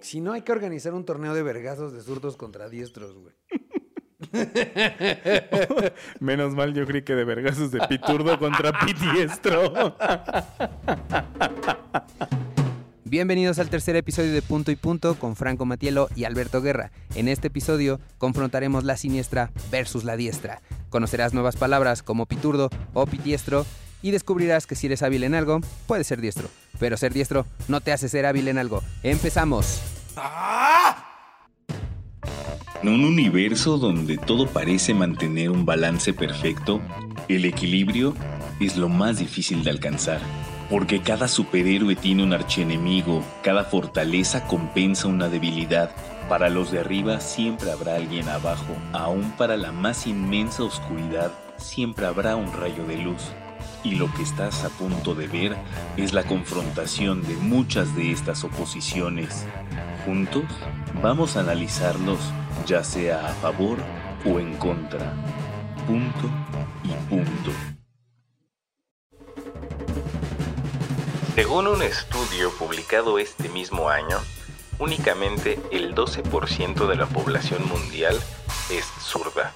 Si no, hay que organizar un torneo de vergazos de zurdos contra diestros, güey. Menos mal yo creí que de vergazos de piturdo contra pitiestro. Bienvenidos al tercer episodio de Punto y Punto con Franco Matielo y Alberto Guerra. En este episodio confrontaremos la siniestra versus la diestra. Conocerás nuevas palabras como piturdo o pitiestro y descubrirás que si eres hábil en algo, puedes ser diestro. Pero ser diestro no te hace ser hábil en algo. ¡Empezamos! En un universo donde todo parece mantener un balance perfecto, el equilibrio es lo más difícil de alcanzar. Porque cada superhéroe tiene un archienemigo, cada fortaleza compensa una debilidad. Para los de arriba siempre habrá alguien abajo, aún para la más inmensa oscuridad siempre habrá un rayo de luz. Y lo que estás a punto de ver es la confrontación de muchas de estas oposiciones. Juntos vamos a analizarlos ya sea a favor o en contra. Punto y punto. Según un estudio publicado este mismo año, únicamente el 12% de la población mundial es zurda,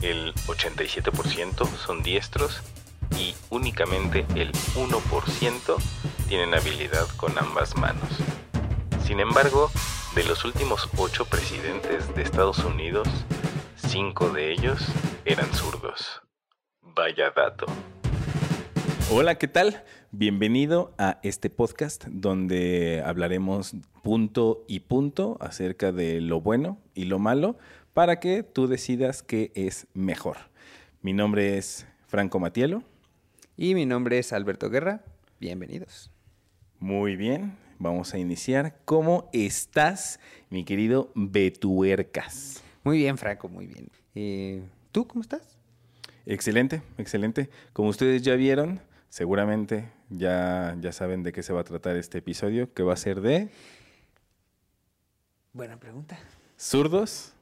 el 87% son diestros y únicamente el 1% tienen habilidad con ambas manos. Sin embargo, de los últimos 8 presidentes de Estados Unidos, 5 de ellos eran zurdos. Vaya dato. Hola, ¿qué tal? Bienvenido a este podcast donde hablaremos punto y punto acerca de lo bueno y lo malo para que tú decidas qué es mejor. Mi nombre es Franco Matielo. Y mi nombre es Alberto Guerra. Bienvenidos. Muy bien, vamos a iniciar. ¿Cómo estás, mi querido Betuercas? Muy bien, Franco, muy bien. Eh, ¿Tú cómo estás? Excelente, excelente. Como ustedes ya vieron, seguramente ya, ya saben de qué se va a tratar este episodio, que va a ser de Buena pregunta. zurdos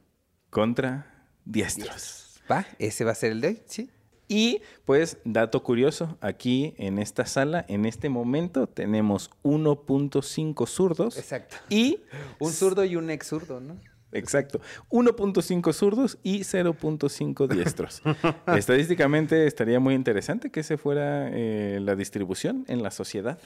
contra diestros. ¿Va? ¿Ese va a ser el de hoy? Sí. Y pues, dato curioso, aquí en esta sala, en este momento, tenemos 1.5 zurdos Exacto. y... Un zurdo y un ex zurdo, ¿no? Exacto. 1.5 zurdos y 0.5 diestros. Estadísticamente estaría muy interesante que ese fuera eh, la distribución en la sociedad,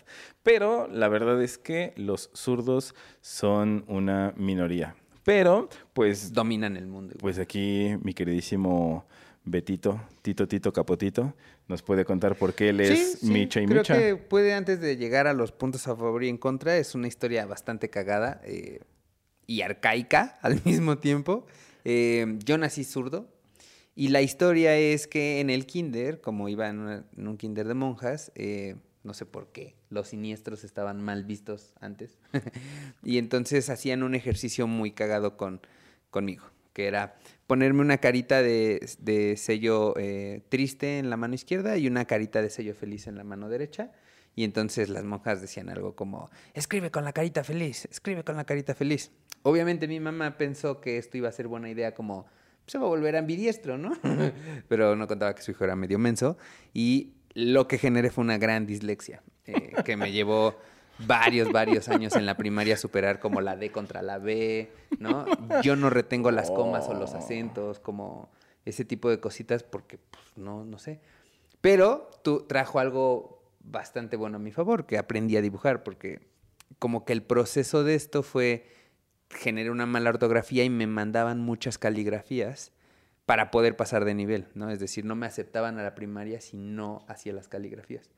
pero la verdad es que los zurdos son una minoría. Pero, pues, Dominan el mundo. pues aquí mi queridísimo Betito, Tito Tito Capotito, nos puede contar por qué él es Micha y creo Micha. que puede, antes de llegar a los puntos a favor y en contra, es una historia bastante cagada eh, y arcaica al mismo tiempo. Eh, yo nací zurdo y la historia es que en el kinder, como iba en, una- en un kinder de monjas, eh, no sé por qué, los siniestros estaban mal vistos antes. y entonces hacían un ejercicio muy cagado con, conmigo, que era ponerme una carita de, de sello eh, triste en la mano izquierda y una carita de sello feliz en la mano derecha. Y entonces las monjas decían algo como, escribe con la carita feliz, escribe con la carita feliz. Obviamente mi mamá pensó que esto iba a ser buena idea como, se va a volver ambidiestro, ¿no? Pero no contaba que su hijo era medio menso. Y lo que generé fue una gran dislexia, eh, que me llevó varios, varios años en la primaria superar como la D contra la B, ¿no? Yo no retengo las comas o los acentos, como ese tipo de cositas, porque pues, no, no sé. Pero tú trajo algo bastante bueno a mi favor, que aprendí a dibujar, porque como que el proceso de esto fue generé una mala ortografía y me mandaban muchas caligrafías para poder pasar de nivel, ¿no? Es decir, no me aceptaban a la primaria si no hacía las caligrafías.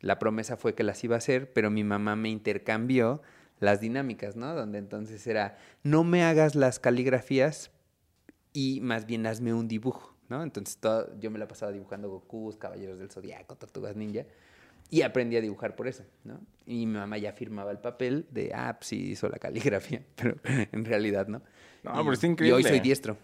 La promesa fue que las iba a hacer, pero mi mamá me intercambió las dinámicas, ¿no? Donde entonces era, no me hagas las caligrafías y más bien hazme un dibujo, ¿no? Entonces todo- yo me la pasaba dibujando Gokus, Caballeros del Zodiaco, Tortugas Ninja, y aprendí a dibujar por eso, ¿no? Y mi mamá ya firmaba el papel de, ah, pues sí hizo la caligrafía, pero en realidad no. No, Y- pero está Y hoy increíble. soy diestro.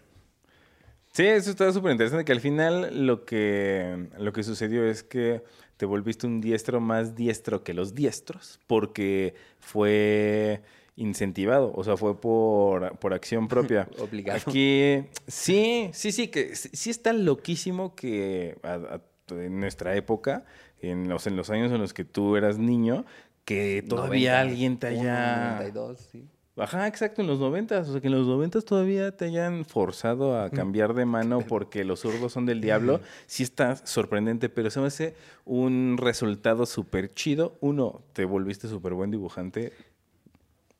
Sí, eso está súper interesante, que al final lo que, lo que sucedió es que te volviste un diestro más diestro que los diestros, porque fue incentivado, o sea, fue por, por acción propia. Obligado. Aquí, sí, sí, sí, que sí está loquísimo que a- a- en nuestra época, en los, en los años en los que tú eras niño, que todavía 90, alguien te haya... 92, sí. Ajá, exacto, en los noventas. O sea, que en los noventas todavía te hayan forzado a cambiar de mano porque los zurdos son del diablo. Sí está sorprendente, pero se me hace un resultado súper chido. Uno, te volviste súper buen dibujante.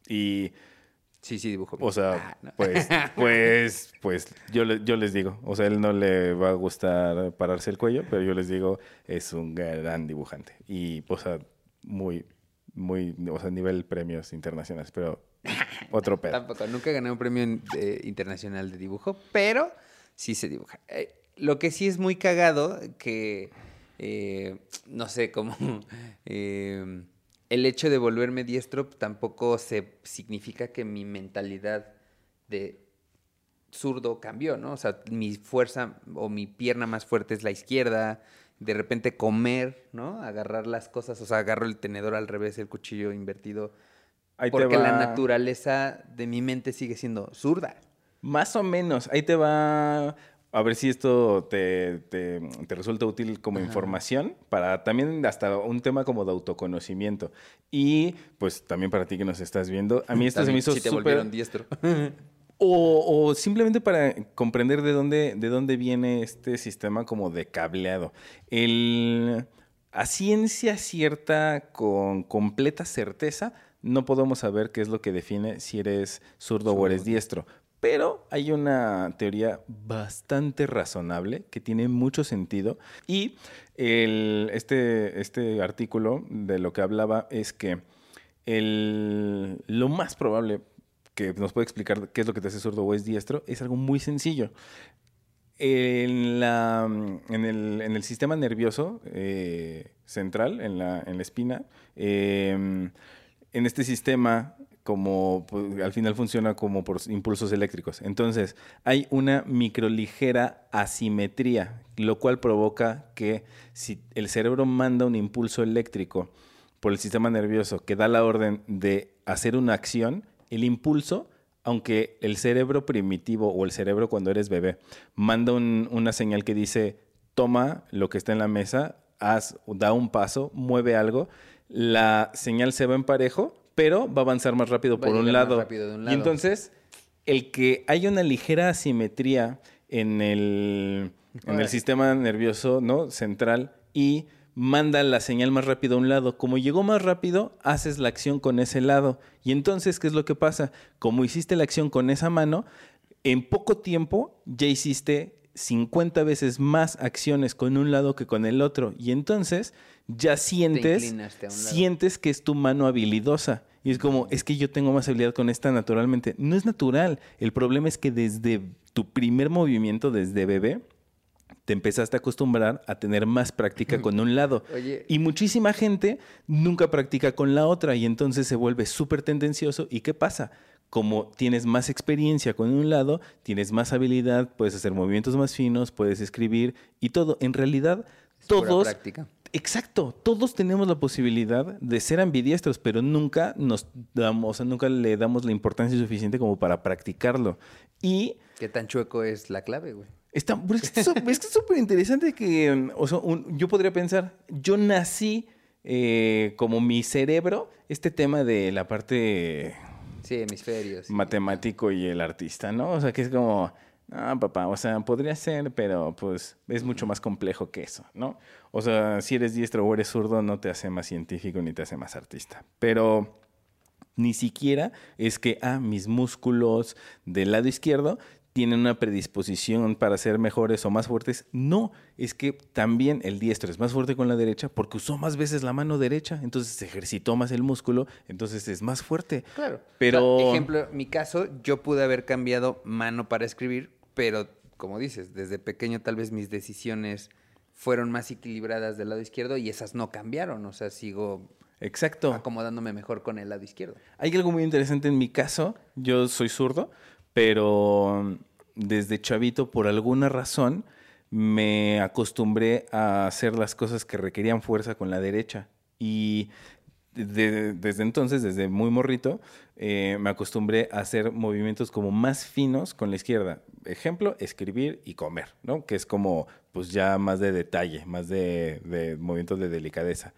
Y, Sí, sí, dibujo. o sea, Ah, no. pues, pues, pues, yo, yo les digo. O sea, él no le va a gustar pararse el cuello, pero yo les digo, es un gran dibujante. Y, o sea, muy, muy, o sea, nivel premios internacionales, pero otro pedo. Tampoco, nunca gané un premio internacional de dibujo, pero sí se dibuja. Eh, lo que sí es muy cagado, que eh, no sé, como eh, el hecho de volverme diestro tampoco se significa que mi mentalidad de zurdo cambió, ¿no? O sea, mi fuerza o mi pierna más fuerte es la izquierda. De repente comer, ¿no? Agarrar las cosas, o sea, agarro el tenedor al revés, el cuchillo invertido. Ahí porque la naturaleza de mi mente sigue siendo zurda. Más o menos. Ahí te va. A ver si esto te, te- te resulta útil como información para también hasta un tema como de autoconocimiento. Y pues también para ti que nos estás viendo. A mí esto se me hizo si te volvieron diestro. O, o simplemente para comprender de dónde, de dónde viene este sistema como de cableado. El, a ciencia cierta, con completa certeza, no podemos saber qué es lo que define si eres zurdo o eres diestro. Pero hay una teoría bastante razonable que tiene mucho sentido. Y el- este, este artículo de lo que hablaba es que el, lo más probable que nos puede explicar qué es lo que te hace zurdo o es diestro es algo muy sencillo. En, la, en, el, en el sistema nervioso eh, central, en la, en la espina, eh, en este sistema, como pues, al final funciona como por impulsos eléctricos. Entonces, hay una microligera asimetría, lo cual provoca que si el cerebro manda un impulso eléctrico por el sistema nervioso que da la orden de hacer una acción, el impulso, aunque el cerebro primitivo o el cerebro cuando eres bebé manda un- una señal que dice toma lo que está en la mesa, haz, da un paso, mueve algo, la señal se va en parejo, pero va a avanzar más rápido Va por un más lado. rápido de un Y lado. entonces, el que haya una ligera asimetría en el, en el sistema nervioso ¿no? central y manda la señal más rápido a un lado. Como llegó más rápido, haces la acción con ese lado. Y entonces, ¿qué es lo que pasa? Como hiciste la acción con esa mano, en poco tiempo ya hiciste 50 veces más acciones con un lado que con el otro. Y entonces ya sientes, sientes que es tu mano habilidosa. Y es como, es que yo tengo más habilidad con esta naturalmente. No es natural. El problema es que desde tu primer movimiento, desde bebé, te empezaste a acostumbrar a tener más práctica con un lado. Oye. Y muchísima gente nunca practica con la otra y entonces se vuelve súper tendencioso. ¿Y qué pasa? Como tienes más experiencia con un lado, tienes más habilidad, puedes hacer movimientos más finos, puedes escribir y todo. En realidad, Es todos... Exacto, todos tenemos la posibilidad de ser ambidiestros, pero nunca nos damos, o sea, nunca le damos la importancia suficiente como para practicarlo. Y ¿Qué tan chueco es la clave, güey? Está, es que es súper interesante que, o sea, un- yo podría pensar, yo nací eh, como mi cerebro, este tema de la parte Sí, hemisferios. matemático y el artista, ¿no? O sea, que es como, ah, papá, o sea, podría ser, pero pues es mucho más complejo que eso, ¿no? O sea, si eres diestro o eres zurdo, no te hace más científico ni te hace más artista. Pero ni siquiera es que, ah, mis músculos del lado izquierdo tienen una predisposición para ser mejores o más fuertes. No, es que también el diestro es más fuerte con la derecha porque usó más veces la mano derecha, entonces se ejercitó más el músculo, entonces es más fuerte. Claro. Pero- O sea, ejemplo, mi caso, yo pude haber cambiado mano para escribir, pero como dices, desde pequeño tal vez mis decisiones fueron más equilibradas del lado izquierdo y esas no cambiaron. O sea, sigo Exacto. acomodándome mejor con el lado izquierdo. Hay algo muy interesante en mi caso. Yo soy zurdo, pero desde chavito, por alguna razón, me acostumbré a hacer las cosas que requerían fuerza con la derecha. Y de- desde entonces, desde muy morrito, eh, me acostumbré a hacer movimientos como más finos con la izquierda. Ejemplo, escribir y comer, ¿no? Que es como, pues ya más de detalle, más de, de movimientos de delicadeza.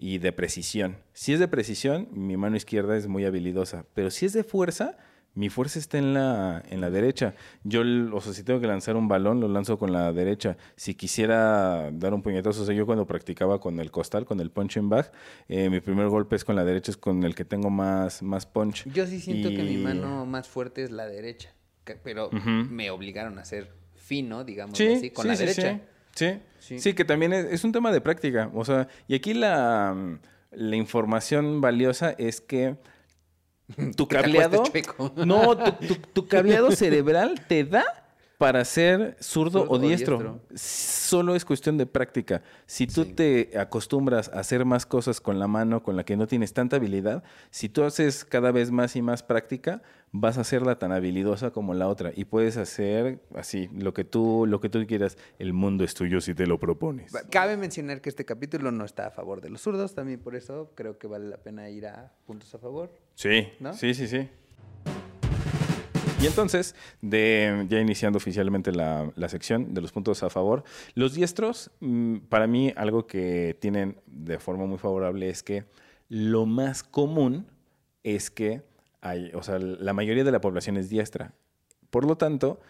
y de precisión. Si es de precisión, mi mano izquierda es muy habilidosa, pero si es de fuerza, mi fuerza está en la, en la derecha. Yo, o sea, si tengo que lanzar un balón, lo lanzo con la derecha. Si quisiera dar un puñetazo, o sea, yo cuando practicaba con el costal, con el punching bag, eh, mi primer golpe es con la derecha, es con el que tengo más, más punch. Yo sí siento que mi mano más fuerte es la derecha, pero me obligaron a ser fino, digamos Sí, así, con sí, la sí, derecha. Sí, sí, Sí. Sí, que también es, es un tema de práctica. O sea, y aquí la, la información valiosa es que tu cableado. No, tu, tu- tu cableado cerebral te da para ser zurdo, Zurdo o o diestro. diestro. Solo es cuestión de práctica. Si tú Sí. te acostumbras a hacer más cosas con la mano con la que no tienes tanta habilidad, si tú haces cada vez más y más práctica, vas a hacerla tan habilidosa como la otra y puedes hacer así lo que tú lo que tú quieras. El mundo es tuyo si te lo propones. Cabe mencionar que este capítulo no está a favor de los zurdos, también por eso creo que vale la pena ir a puntos a favor. Sí, ¿No? sí, sí, sí. Y entonces, de, ya iniciando oficialmente la, la sección de los puntos a favor, los diestros, mm, para mí, algo que tienen de forma muy favorable es que lo más común es que hay, o sea, la mayoría de la población es diestra. Por lo tanto,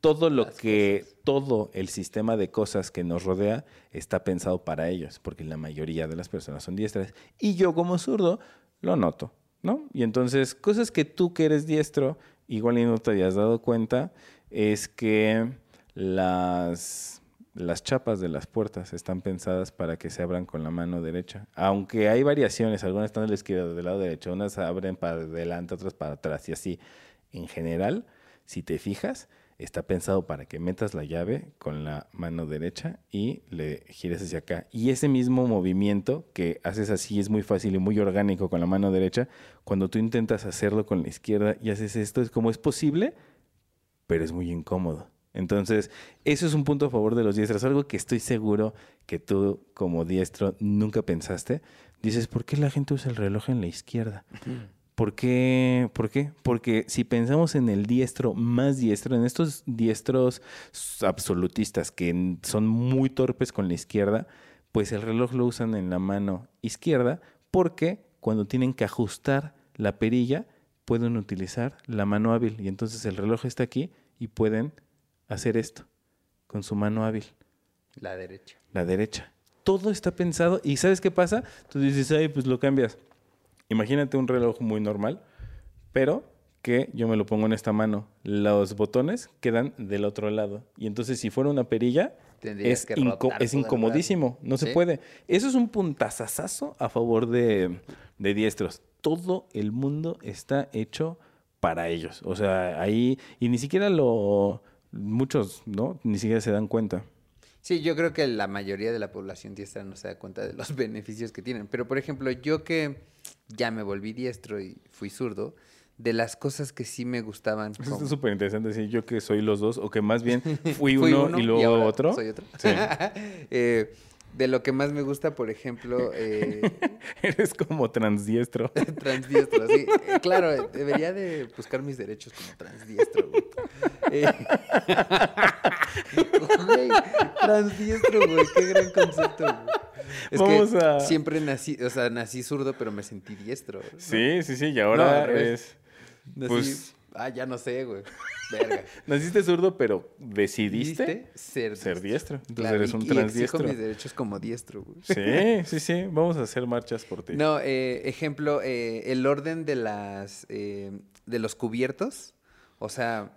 todo lo Las que, todo el sistema de cosas que nos rodea está pensado para ellos, porque la mayoría de las personas son diestras. Y yo como zurdo lo noto, ¿no? Y entonces, cosas que tú que eres diestro, igual y no te habías dado cuenta, es que las, las chapas de las puertas están pensadas para que se abran con la mano derecha. Aunque hay variaciones, algunas están de la izquierda, del lado derecho, unas abren para adelante, otras para atrás y así. En general, si te fijas, está pensado para que metas la llave con la mano derecha y le gires hacia acá. Y ese mismo movimiento que haces así es muy fácil y muy orgánico con la mano derecha. Cuando tú intentas hacerlo con la izquierda y haces esto, es como es posible, pero es muy incómodo. Entonces, eso es un punto a favor de los diestros, algo que estoy seguro que tú como diestro nunca pensaste. Dices, ¿por qué la gente usa el reloj en la izquierda? ¿Por qué? ¿Por qué? Porque si pensamos en el diestro más diestro, en estos diestros absolutistas que son muy torpes con la izquierda, pues el reloj lo usan en la mano izquierda porque cuando tienen que ajustar la perilla pueden utilizar la mano hábil y entonces el reloj está aquí y pueden hacer esto con su mano hábil La derecha. la derecha. Todo está pensado y ¿sabes qué pasa? Tú dices, ay, pues lo cambias. Imagínate un reloj muy normal, pero que yo me lo pongo en esta mano. Los botones quedan del otro lado. Y entonces si fuera una perilla, es, que inco- incomodísimo. No se puede. Eso es un puntazazazo a favor de, de diestros. Todo el mundo está hecho para ellos. O sea, ahí... Y ni siquiera lo... Muchos, ¿no? Ni siquiera se dan cuenta. Sí, yo creo que la mayoría de la población diestra no se da cuenta de los beneficios que tienen. Pero, por ejemplo, yo que ya me volví diestro y fui zurdo, de las cosas que sí me gustaban. Eso como- está súper interesante decir yo que soy los dos, o que más bien fui, Fui uno, y luego ahora otro. Soy otro. Sí. Eh, de lo que más me gusta, por ejemplo, eh, Eres como transdiestro. transdiestro. Sí, Eh, claro, eh, debería de buscar mis derechos como transdiestro. güey. Eh, güey, transdiestro, güey, qué gran concepto. güey. Es Vamos que a- siempre nací, o sea, nací zurdo, pero me sentí diestro. ¿no? Sí, sí, sí, y ahora es... Nací, pues- ah, ya no sé, güey. Verga. Naciste zurdo, pero decidiste. Ser, ser diestro. Entonces Claro, eres un y exijo transdiestro. mis derechos como diestro, güey. Sí, sí, sí. Vamos a hacer marchas por ti. No, eh, ejemplo, eh, el orden de las eh, de los cubiertos, o sea,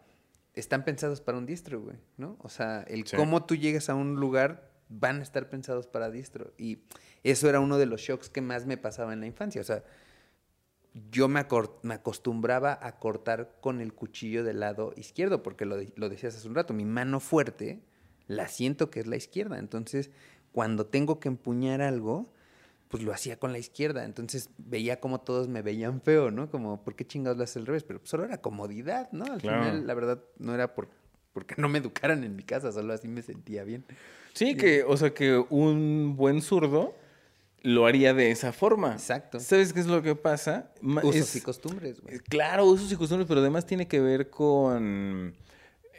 están pensados para un diestro, güey, ¿no? O sea, el Sí. cómo tú llegas a un lugar van a estar pensados para diestro. Y eso era uno de los shocks que más me pasaba en la infancia. O sea, yo me, acostumbraba a cortar con el cuchillo del lado izquierdo, porque lo, de- lo decías hace un rato, mi mano fuerte la siento que es la izquierda. Entonces, cuando tengo que empuñar algo, pues lo hacía con la izquierda. Entonces veía como todos me veían feo, ¿no? Como, ¿por qué chingados lo haces al revés? Pero solo era comodidad, ¿no? Al Claro. final, la verdad, no era por, porque no me educaran en mi casa, solo así me sentía bien. Sí, que, o sea, que un buen zurdo lo haría de esa forma. Exacto. ¿Sabes qué es lo que pasa? Usos es- y costumbres, güey. Claro, usos y costumbres, pero además tiene que ver con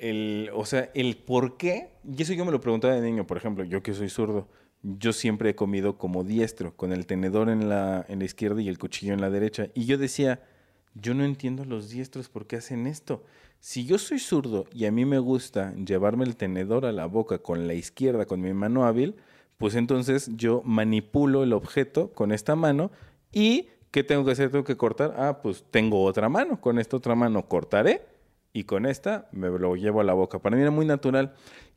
el, o sea, el por qué. Y eso yo me lo preguntaba de niño, por ejemplo, yo que soy zurdo. yo siempre he comido como diestro, con el tenedor en la, en la izquierda y el cuchillo en la derecha. Y yo decía, yo no entiendo los diestros por qué hacen esto. Si yo soy zurdo y a mí me gusta llevarme el tenedor a la boca con la izquierda, con mi mano hábil, pues entonces yo manipulo el objeto con esta mano y ¿qué tengo que hacer? Tengo que cortar. Ah, pues tengo otra mano. Con esta otra mano cortaré y con esta me lo llevo a la boca. Para mí era muy natural.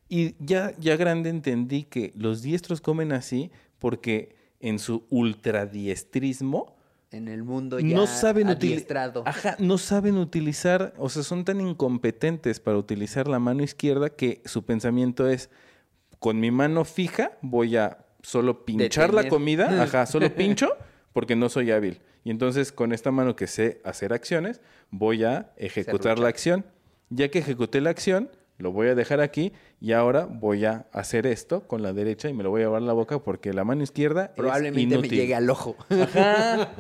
Y ya, ya grande entendí que los diestros comen así porque en su ultradiestrismo En el mundo ya no saben utilizar. adiestrado. Ajá, no saben utilizar, o sea, son tan incompetentes para utilizar la mano izquierda que su pensamiento es con mi mano fija voy a solo pinchar la comida, ajá, solo pincho porque no soy hábil. Y entonces con esta mano que sé hacer acciones, voy a ejecutar la acción. Ya que ejecuté la acción, lo voy a dejar aquí y ahora voy a hacer esto con la derecha y me lo voy a llevar a la boca porque la mano izquierda Probablemente es me llegue al ojo. Ajá.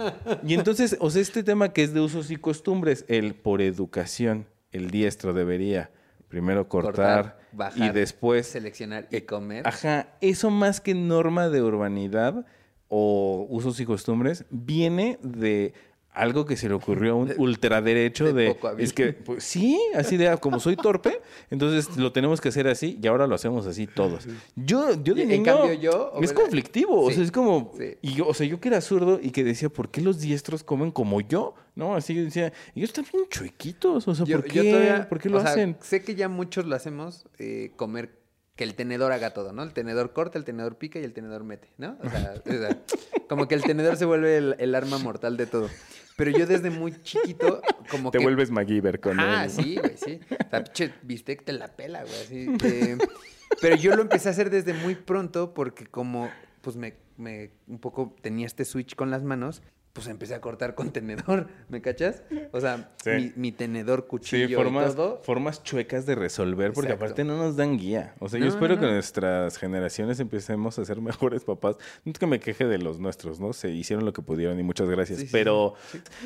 Y entonces, o sea, este tema que es de usos y costumbres, el por educación, el diestro debería primero cortar, bajar, después, seleccionar y comer. ajá, eso más que norma de urbanidad o usos y costumbres, viene de algo que se le ocurrió a un ultraderecho de de, es que pues, sí, así de ah, como soy torpe, entonces lo tenemos que hacer así y ahora lo hacemos así todos. Yo yo de en niño cambio yo, es ¿verdad? conflictivo, o sea, es como sí. y yo, o sea, yo que era zurdo y que decía, ¿por qué los diestros comen como yo? ¿No? Así decía, ellos están bien chuequitos, o sea, Yo- ¿por yo qué? todavía- ¿Por qué lo o sea, hacen? sé que ya muchos lo hacemos, eh, comer, que el tenedor haga todo, ¿no? El tenedor corta, el tenedor pica y el tenedor mete, ¿no? O sea, o sea, como que el tenedor se vuelve el, el arma mortal de todo. Pero yo desde muy chiquito, como Te que... vuelves MacGyver con Ah, él. sí, güey, sí. O sea, pinche bistec te la pela, güey, así. eh, pero yo lo empecé a hacer desde muy pronto porque como, pues, me, me un poco tenía este switch con las manos, pues empecé a cortar con tenedor, ¿me cachas? O sea, Sí. mi, mi tenedor, Sí, cuchillo formas, y todo. formas chuecas de resolver, porque Exacto. aparte no nos dan guía. O sea, yo espero no, que nuestras generaciones empecemos a ser mejores papás. No es que me queje de los nuestros, ¿no? Se hicieron lo que pudieron y muchas gracias. Sí, Pero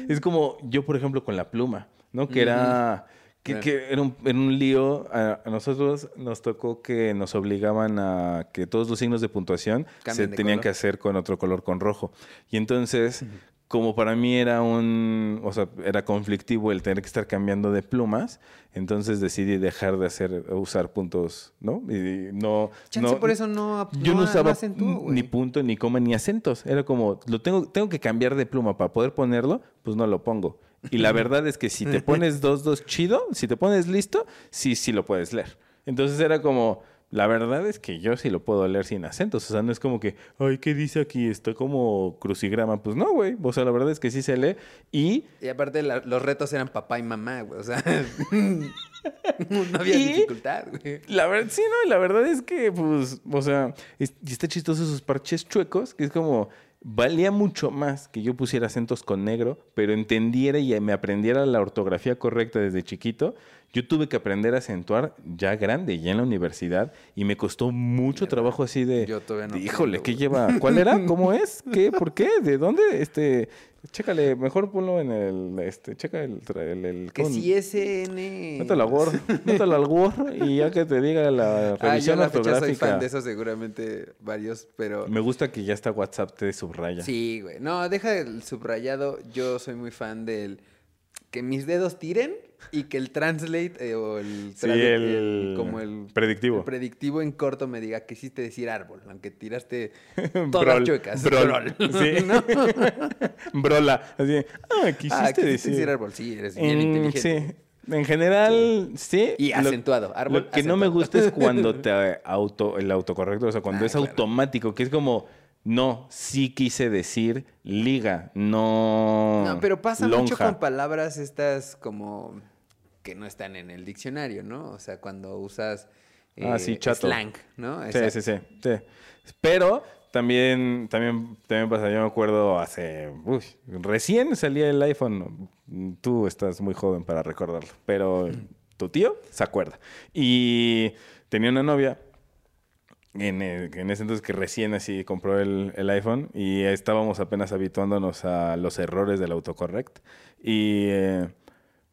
es como yo, por ejemplo, con la pluma, ¿no? Que era... Que, Claro. que era, un, era un lío. A, nosotros nos tocó que nos obligaban a que todos los signos de puntuación se de tenían color. que hacer con otro color, con rojo. Y entonces, como para mí era un, o sea, era conflictivo el tener que estar cambiando de plumas, entonces decidí dejar de hacer, usar puntos, ¿no? Y no, Chance no- por eso no yo no usaba acentúo, ni punto, ni coma, ni acentos. Era como, lo tengo, tengo que cambiar de pluma para poder ponerlo, pues no lo pongo. Y la verdad es que si te pones dos, dos chido, si te pones listo, sí, sí lo puedes leer. Entonces era como, la verdad es que yo sí lo puedo leer sin acentos. O sea, no es como que, ay, ¿qué dice aquí? Está como crucigrama. Pues no, güey. O sea, la verdad es que sí se lee. Y Y aparte la- los retos eran papá y mamá, güey. O sea, no había Y- dificultad, güey. La verdad, sí, no, y la verdad es que, pues, o sea, es- y está chistoso esos parches chuecos, que es como, valía mucho más que yo pusiera acentos con negro, pero entendiera y me aprendiera la ortografía correcta desde chiquito. Yo tuve que aprender a acentuar ya grande, ya en la universidad, y me costó mucho trabajo así de, Yo no de, híjole, ¿qué lleva? ¿Cuál era? ¿Cómo es? ¿Qué? ¿Por qué? ¿De dónde? Este, chécale, mejor ponlo en el, este, checa el, el, el Que con- si SN... Mételo al Word, mételo al Word y ya que te diga la Ah, yo revisión a la fecha soy ortográfica. fan de eso seguramente varios, pero... Me gusta que ya está WhatsApp te subraya. Sí, güey. No, deja el subrayado. Yo soy muy fan del... Que mis dedos tiren y que el translate eh, o el, Sí, el como el predictivo. el predictivo en corto me diga quisiste decir árbol, aunque tiraste todas Brol, chuecas. brol. Sí. ¿No? Brola. Así, ah, quisiste Ah, quisiste decir. decir árbol. Sí, eres bien En- inteligente. Sí. En general, sí. Y acentuado, árbol Lo que no me gusta es cuando te auto, el autocorrecto, o sea, cuando Ah, es claro. automático, que es como, no, sí quise decir liga, no. No, pero pasa mucho con palabras estas como que no están en el diccionario, ¿no? O sea, cuando usas Ah, eh, sí, chato. slang, ¿no? Sí, sí, sí, sí. Pero también, también, también pasa, yo me acuerdo hace, uy, recién salía el iPhone. Tú estás muy joven para recordarlo, pero tu tío se acuerda. Y tenía una novia en, el- en ese entonces que recién así compró el, el iPhone y estábamos apenas habituándonos a los errores del autocorrect. Y eh,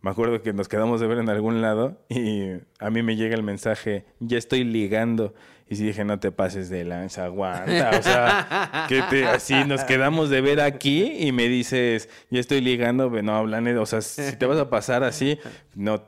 me acuerdo que nos quedamos de ver en algún lado y a mí me llega el mensaje, ya estoy ligando. Y sí dije, no te pases de lanza, aguanta. O sea, que te, así nos quedamos de ver aquí y me dices, ya estoy ligando, no hablan, o sea, si te vas a pasar así, no,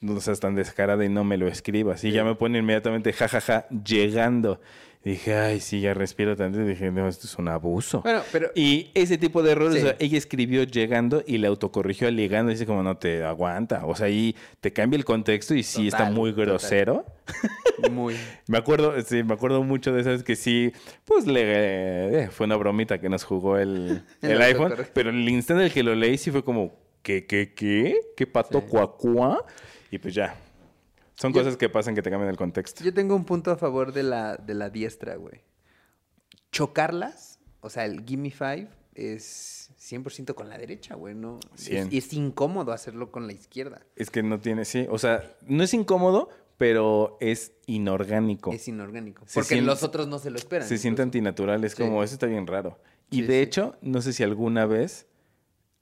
no seas tan descarada y no me lo escribas. Y ya me pone inmediatamente, jajaja, llegando. Dije, ay, sí, ya respiro tanto. Dije, no, esto es un abuso. Bueno, pero Y ese tipo de errores, Sí. o sea, ella escribió llegando y le autocorrigió al llegando. Dice como no te aguanta. O sea, ahí te cambia el contexto y sí está muy total. grosero. muy. Me acuerdo, sí, me acuerdo mucho de esas que sí, pues le eh, fue una bromita que nos jugó el, El el iPhone. Pero el instante en el que lo leí sí fue como, ¿qué, qué, qué? ¿Qué pato Sí. cuacuá? Y pues ya. Son Yo- cosas que pasan que te cambian el contexto. Yo tengo un punto a favor de la, de la diestra, güey. Chocarlas, o sea, el Gimme Five es 100% con la derecha, güey. No, es, Cien. es incómodo hacerlo con la izquierda. Es que no tiene, sí. O sea, no es incómodo, pero es inorgánico. Es inorgánico. Se Porque siente- los otros no se lo esperan. Se siente antinatural, es Sí. como, eso está bien raro. Y Sí, de sí. hecho, no sé si alguna vez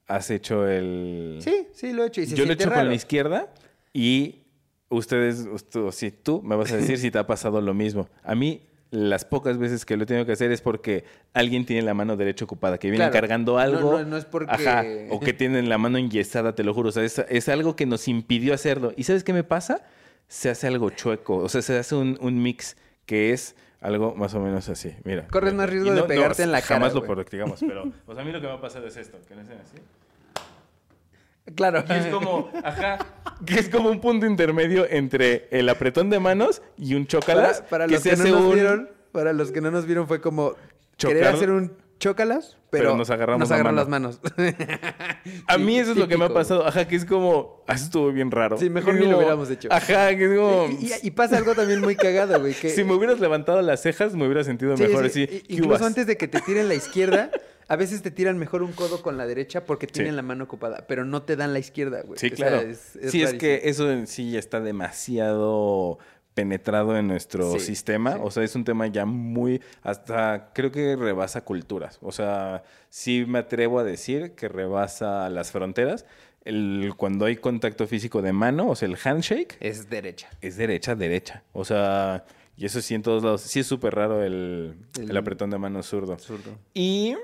has hecho el... Sí, sí, lo he hecho. Y se Yo lo he hecho con la izquierda y ustedes, tú, sí, tú me vas a decir si te ha pasado lo mismo. A mí, las pocas veces que lo he tenido que hacer es porque alguien tiene la mano derecha ocupada, que viene Claro. cargando No, algo. no, no es porque- Ajá, o que tienen la mano enyesada, te lo juro. O sea, es, es algo que nos impidió hacerlo. ¿Y sabes qué me pasa? Se hace algo chueco. O sea, se hace un, un mix que es algo más o menos así. Mira. Corres más riesgo de pegarte en la cara, Jamás lo practicamos, pero... O sea, a mí lo que me ha pasado es esto, que le hacen así. Claro. Y es como, ajá, que es como un punto intermedio entre el apretón de manos y un chócalas. Para, para que los se que no hace nos un- vieron, para los que no nos vieron fue como querer Chocar- hacer un chócalas, pero, Pero nos agarramos nos la agarran mano. las manos. A mí eso es lo que me ha pasado. Ajá, que es como, ah, eso estuvo bien raro. Sí, mejor ni lo hubiéramos hecho. Ajá, que es como... y, y- y pasa algo también muy cagado, güey. Que, Si me hubieras levantado las cejas, me hubiera sentido Sí, mejor sí, así. i- ¿qué Incluso antes de que te tiren la izquierda, a veces te tiran mejor un codo con la derecha porque tienen Sí. la mano ocupada, pero no te dan la izquierda, güey. Sí, O sea, claro. es- es sí, es que eso en sí ya está demasiado penetrado en nuestro Sí, sistema. sí. O sea, es un tema ya muy, hasta creo que rebasa culturas. O sea, sí me atrevo a decir que rebasa las fronteras. El, cuando hay contacto físico de mano, o sea, el handshake, Es derecha. es derecha, derecha. O sea, y eso sí en todos lados. Sí es súper raro el, el El- apretón de mano zurdo. Zurdo. Y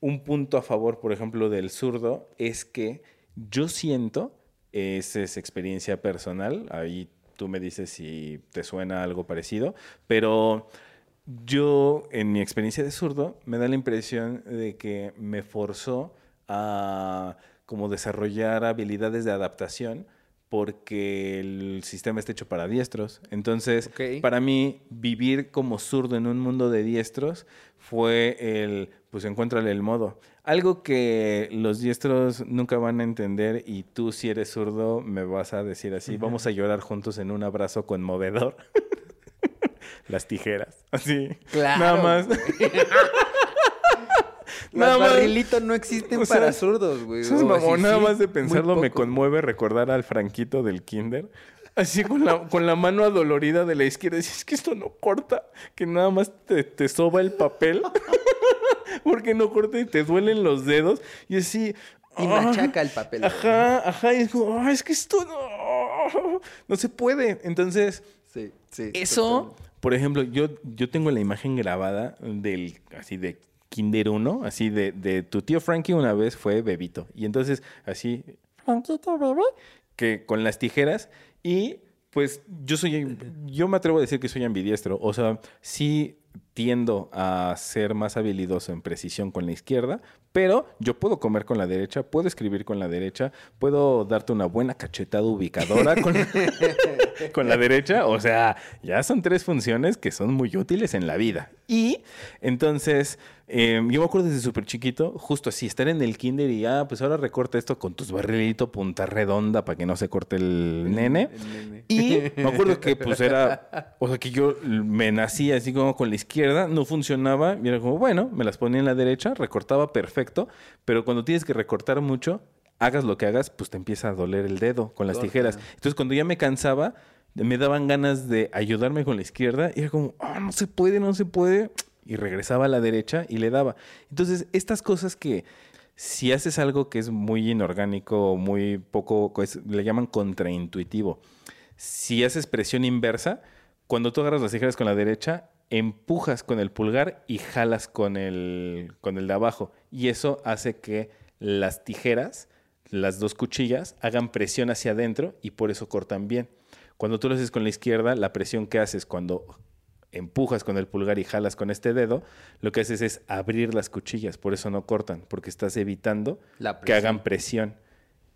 un punto a favor, por ejemplo, del zurdo es que yo siento, esa es experiencia personal, ahí tú me dices si te suena algo parecido, pero yo en mi experiencia de zurdo me da la impresión de que me forzó a como desarrollar habilidades de adaptación porque el sistema está hecho para diestros. Entonces, para mí, vivir como zurdo en un mundo de diestros fue el, pues encuéntrale el modo. Algo que los diestros nunca van a entender y tú si eres zurdo me vas a decir así, vamos a llorar juntos en un abrazo conmovedor. Las tijeras, así. Claro. Nada más. Más. barrilitos no existen O sea, para zurdos, güey. Eso es mamón, nada sí, más de pensarlo me conmueve recordar al Franquito del Kinder. Así con la, con la mano adolorida de la izquierda. Dices, es que esto no corta. Que nada más te, te soba el papel. Porque no corta y te duelen los dedos. Y así. Y ah, machaca el papel. Ajá, ajá. Y es como, "Ah, es que esto no. No se puede. Entonces, Sí, sí. eso, totalmente. por ejemplo, yo, yo tengo la imagen grabada del, así de Kinder 1, así de, de tu tío Frankie una vez fue bebito. Y entonces, así, que con las tijeras y pues yo soy, yo me atrevo a decir que soy ambidiestro. O sea, sí tiendo a ser más habilidoso en precisión con la izquierda, pero yo puedo comer con la derecha, puedo escribir con la derecha, puedo darte una buena cachetada ubicadora con, con la derecha. O sea, ya son tres funciones que son muy útiles en la vida. Y entonces, eh, yo me acuerdo desde súper chiquito, justo así, estar en el kinder y, ah, pues ahora recorta esto con tus barrilito punta redonda para que no se corte el nene. El nene. Y me acuerdo que pues era, o sea que yo me nací así como con la izquierda, no funcionaba, y era como, bueno, me las ponía en la derecha, recortaba perfecto, pero cuando tienes que recortar mucho, hagas lo que hagas, pues te empieza a doler el dedo con las Corta. tijeras. Entonces cuando ya me cansaba, me daban ganas de ayudarme con la izquierda y era como, ah, no se puede, no se puede. Y regresaba a la derecha y le daba. Entonces, estas cosas que si haces algo que es muy inorgánico, muy poco, es- le llaman contraintuitivo. Si haces presión inversa, cuando tú agarras las tijeras con la derecha, empujas con el pulgar y jalas con el, con el de abajo. Y eso hace que las tijeras, las dos cuchillas, hagan presión hacia adentro y por eso cortan bien. Cuando tú lo haces con la izquierda, la presión que haces cuando empujas con el pulgar y jalas con este dedo, lo que haces es abrir las cuchillas, por eso no cortan, porque estás evitando que hagan presión.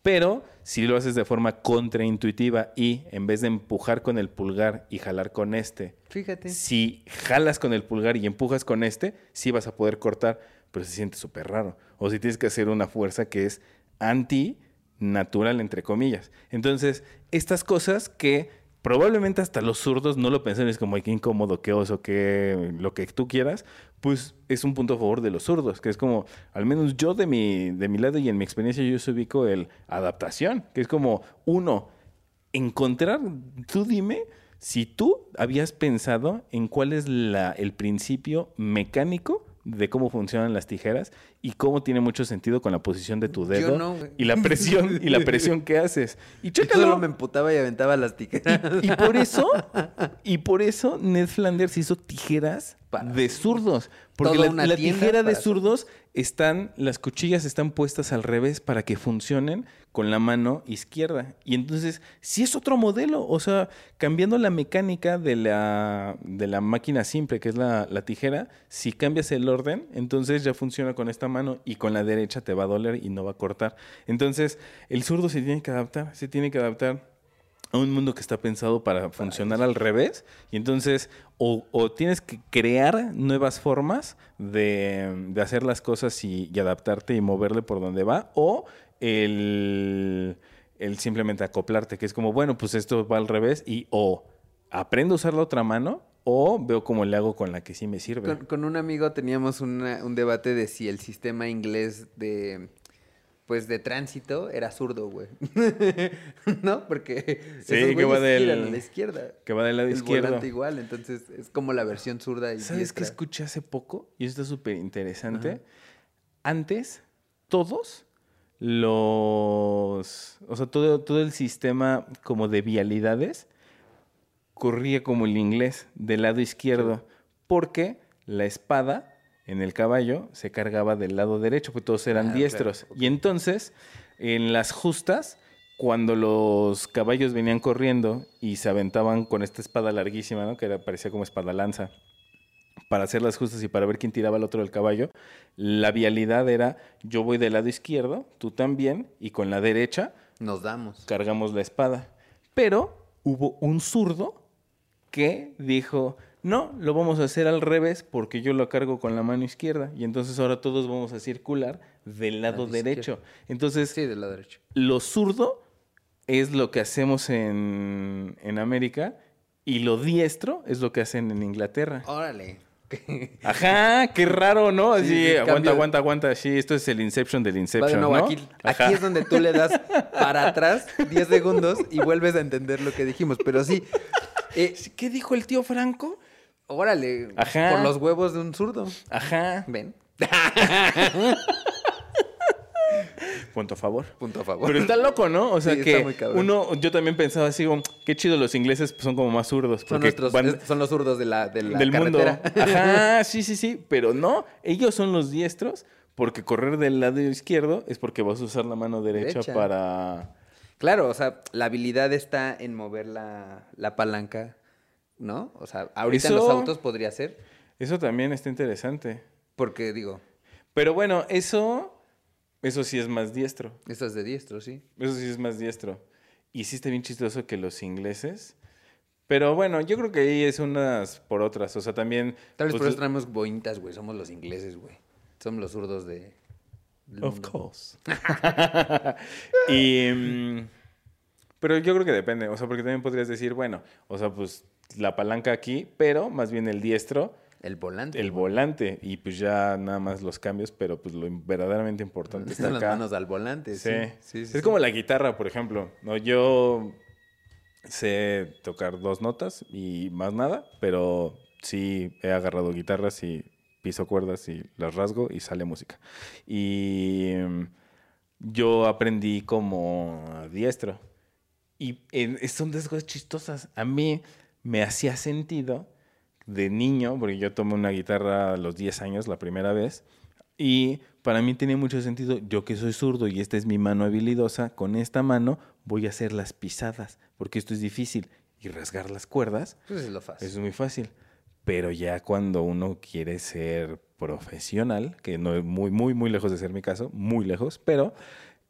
Pero si lo haces de forma contraintuitiva y en vez de empujar con el pulgar y jalar con este, Fíjate. si jalas con el pulgar y empujas con este, sí vas a poder cortar, pero se siente súper raro. O si tienes que hacer una fuerza que es anti-natural, entre comillas. Entonces, estas cosas que probablemente hasta los zurdos no lo pensan, es como, qué incómodo, qué oso, qué lo que tú quieras, pues es un punto a favor de los zurdos, que es como, al menos yo de mi, de mi lado y en mi experiencia yo se ubico el adaptación, que es como, uno, encontrar, tú dime si tú habías pensado en cuál es la, el principio mecánico de cómo funcionan las tijeras y cómo tiene mucho sentido con la posición de tu Yo dedo no, y la presión y la presión que haces. Y Yo chécalo. solo me emputaba y aventaba las tijeras. Y por eso, y por eso Ned Flanders hizo tijeras Para de zurdos. Porque Toda la, la tijera de zurdos están, las cuchillas están puestas al revés para que funcionen con la mano izquierda. Y entonces, si es otro modelo, o sea, cambiando la mecánica de la, de la máquina simple, que es la, la tijera, si cambias el orden, entonces ya funciona con esta mano y con la derecha te va a doler y no va a cortar. Entonces, el zurdo se tiene que adaptar, se tiene que adaptar a un mundo que está pensado para funcionar al revés. Y entonces, o, o tienes que crear nuevas formas de, de hacer las cosas y, y adaptarte y moverle por donde va, o el, el simplemente acoplarte, que es como, bueno, pues esto va al revés, y o aprendo a usar la otra mano, o veo cómo le hago con la que sí me sirve. Con, con un amigo teníamos una- un debate de si el sistema inglés de pues de tránsito era zurdo, güey. ¿No? Porque Sí, esos que va del- a la izquierda. Que va del lado el izquierdo. volante igual, entonces es como la versión zurda y ¿Sabes qué escuché hace poco? Y esto es súper interesante. Antes, todos los... O sea, todo, todo el sistema como de vialidades corría como el inglés, del lado izquierdo. Porque la espada en el caballo se cargaba del lado derecho, porque todos eran Ah, claro, diestros. Y entonces, en las justas, cuando los caballos venían corriendo y se aventaban con esta espada larguísima, ¿no? Que era, parecía como espada lanza, para hacer las justas y para ver quién tiraba al otro del caballo, la vialidad era yo voy del lado izquierdo, tú también, y con la derecha Nos damos. cargamos la espada. Pero hubo un zurdo que dijo, no, lo vamos a hacer al revés porque yo lo cargo con la mano izquierda. Y entonces ahora todos vamos a circular del lado derecho. Entonces, Sí, del lado derecho. lo zurdo es lo que hacemos en, en América y lo diestro es lo que hacen en Inglaterra. Órale. Ajá, qué raro, ¿no? Así, Sí, sí, aguanta, aguanta, aguanta. Sí, esto es el Inception del Inception, ¿no? aquí, Ajá. aquí es donde tú le das para atrás 10 segundos y vuelves a entender lo que dijimos. Pero sí, eh, ¿Qué dijo el tío Franco? Órale, Ajá. por los huevos de un zurdo. Ajá. Ven, Punto a favor. punto a favor. Pero está loco, ¿no? O sea Sí, que uno, yo también pensaba así, como, qué chido los ingleses son como más zurdos. son, nuestros, van es- son los zurdos de la, de la del mundo. Ajá, sí, sí, sí. Pero no, ellos son los diestros porque correr del lado izquierdo es porque vas a usar la mano derecha, Derecha. para... Claro, o sea, la habilidad está en mover la, la palanca, ¿no? O sea, ahorita en los Eso- autos podría ser, Eso también está interesante. porque digo, Pero bueno, eso, eso sí es más diestro. esto es de diestro, sí. Eso sí es más diestro. Y sí está bien chistoso que los ingleses. Pero bueno, yo creo que ahí es unas por otras. O sea, también. Tal vez pues, por eso traemos boinitas, güey. Somos los ingleses, güey. Somos los zurdos de... Of course. y. mm, pero yo creo que depende. O sea, porque también podrías decir, bueno, o sea, pues la palanca aquí, pero más bien el diestro, El volante. el güey. volante. Y pues ya nada más los cambios, pero pues lo verdaderamente importante está Están las manos al volante, sí. Sí. sí, sí, es como la guitarra, por ejemplo. No, yo sé tocar dos notas y más nada, pero sí he agarrado guitarras y piso cuerdas y las rasgo y sale música. Y mm, yo aprendí como diestro. Y son cosas chistosas. A mí me hacía sentido de niño, porque yo tomé una guitarra a los 10 años la primera vez, y para mí tenía mucho sentido, yo que soy zurdo y esta es mi mano habilidosa, con esta mano voy a hacer las pisadas, porque esto es difícil, y rasgar las cuerdas Pues es lo fácil. eso es muy fácil. Pero ya cuando uno quiere ser profesional, que no es muy, muy, muy lejos de ser mi caso, muy lejos, pero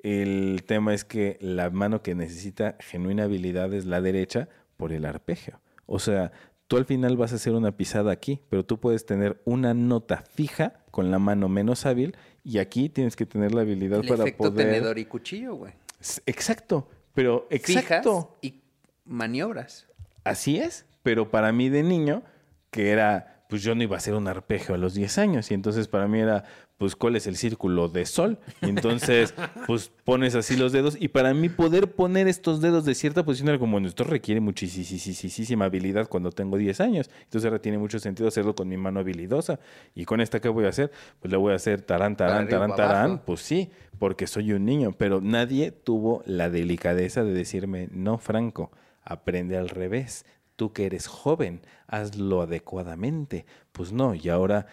el tema es que la mano que necesita genuina habilidad es la derecha por el arpegio. O sea, tú al final vas a hacer una pisada aquí, pero tú puedes tener una nota fija con la mano menos hábil y aquí tienes que tener la habilidad El para efecto poder... tenedor y cuchillo, güey. Exacto, pero exacto. Fijas y maniobras. Así es, pero para mí de niño, que era, pues yo no iba a hacer un arpegio a los 10 años, y entonces para mí era, pues, ¿cuál es el círculo de sol? Entonces, pues, pones así los dedos, y para mí poder poner estos dedos de cierta posición era como, bueno, esto requiere muchísima habilidad cuando tengo 10 años, entonces ahora tiene mucho sentido hacerlo con mi mano habilidosa, y con esta, ¿qué voy a hacer? Pues le voy a hacer tarán, tarán, tarán, tarán, pues sí, porque soy un niño, pero nadie tuvo la delicadeza de decirme, no, Franco, aprende al revés. Tú que eres joven, hazlo adecuadamente. Pues no, y ahora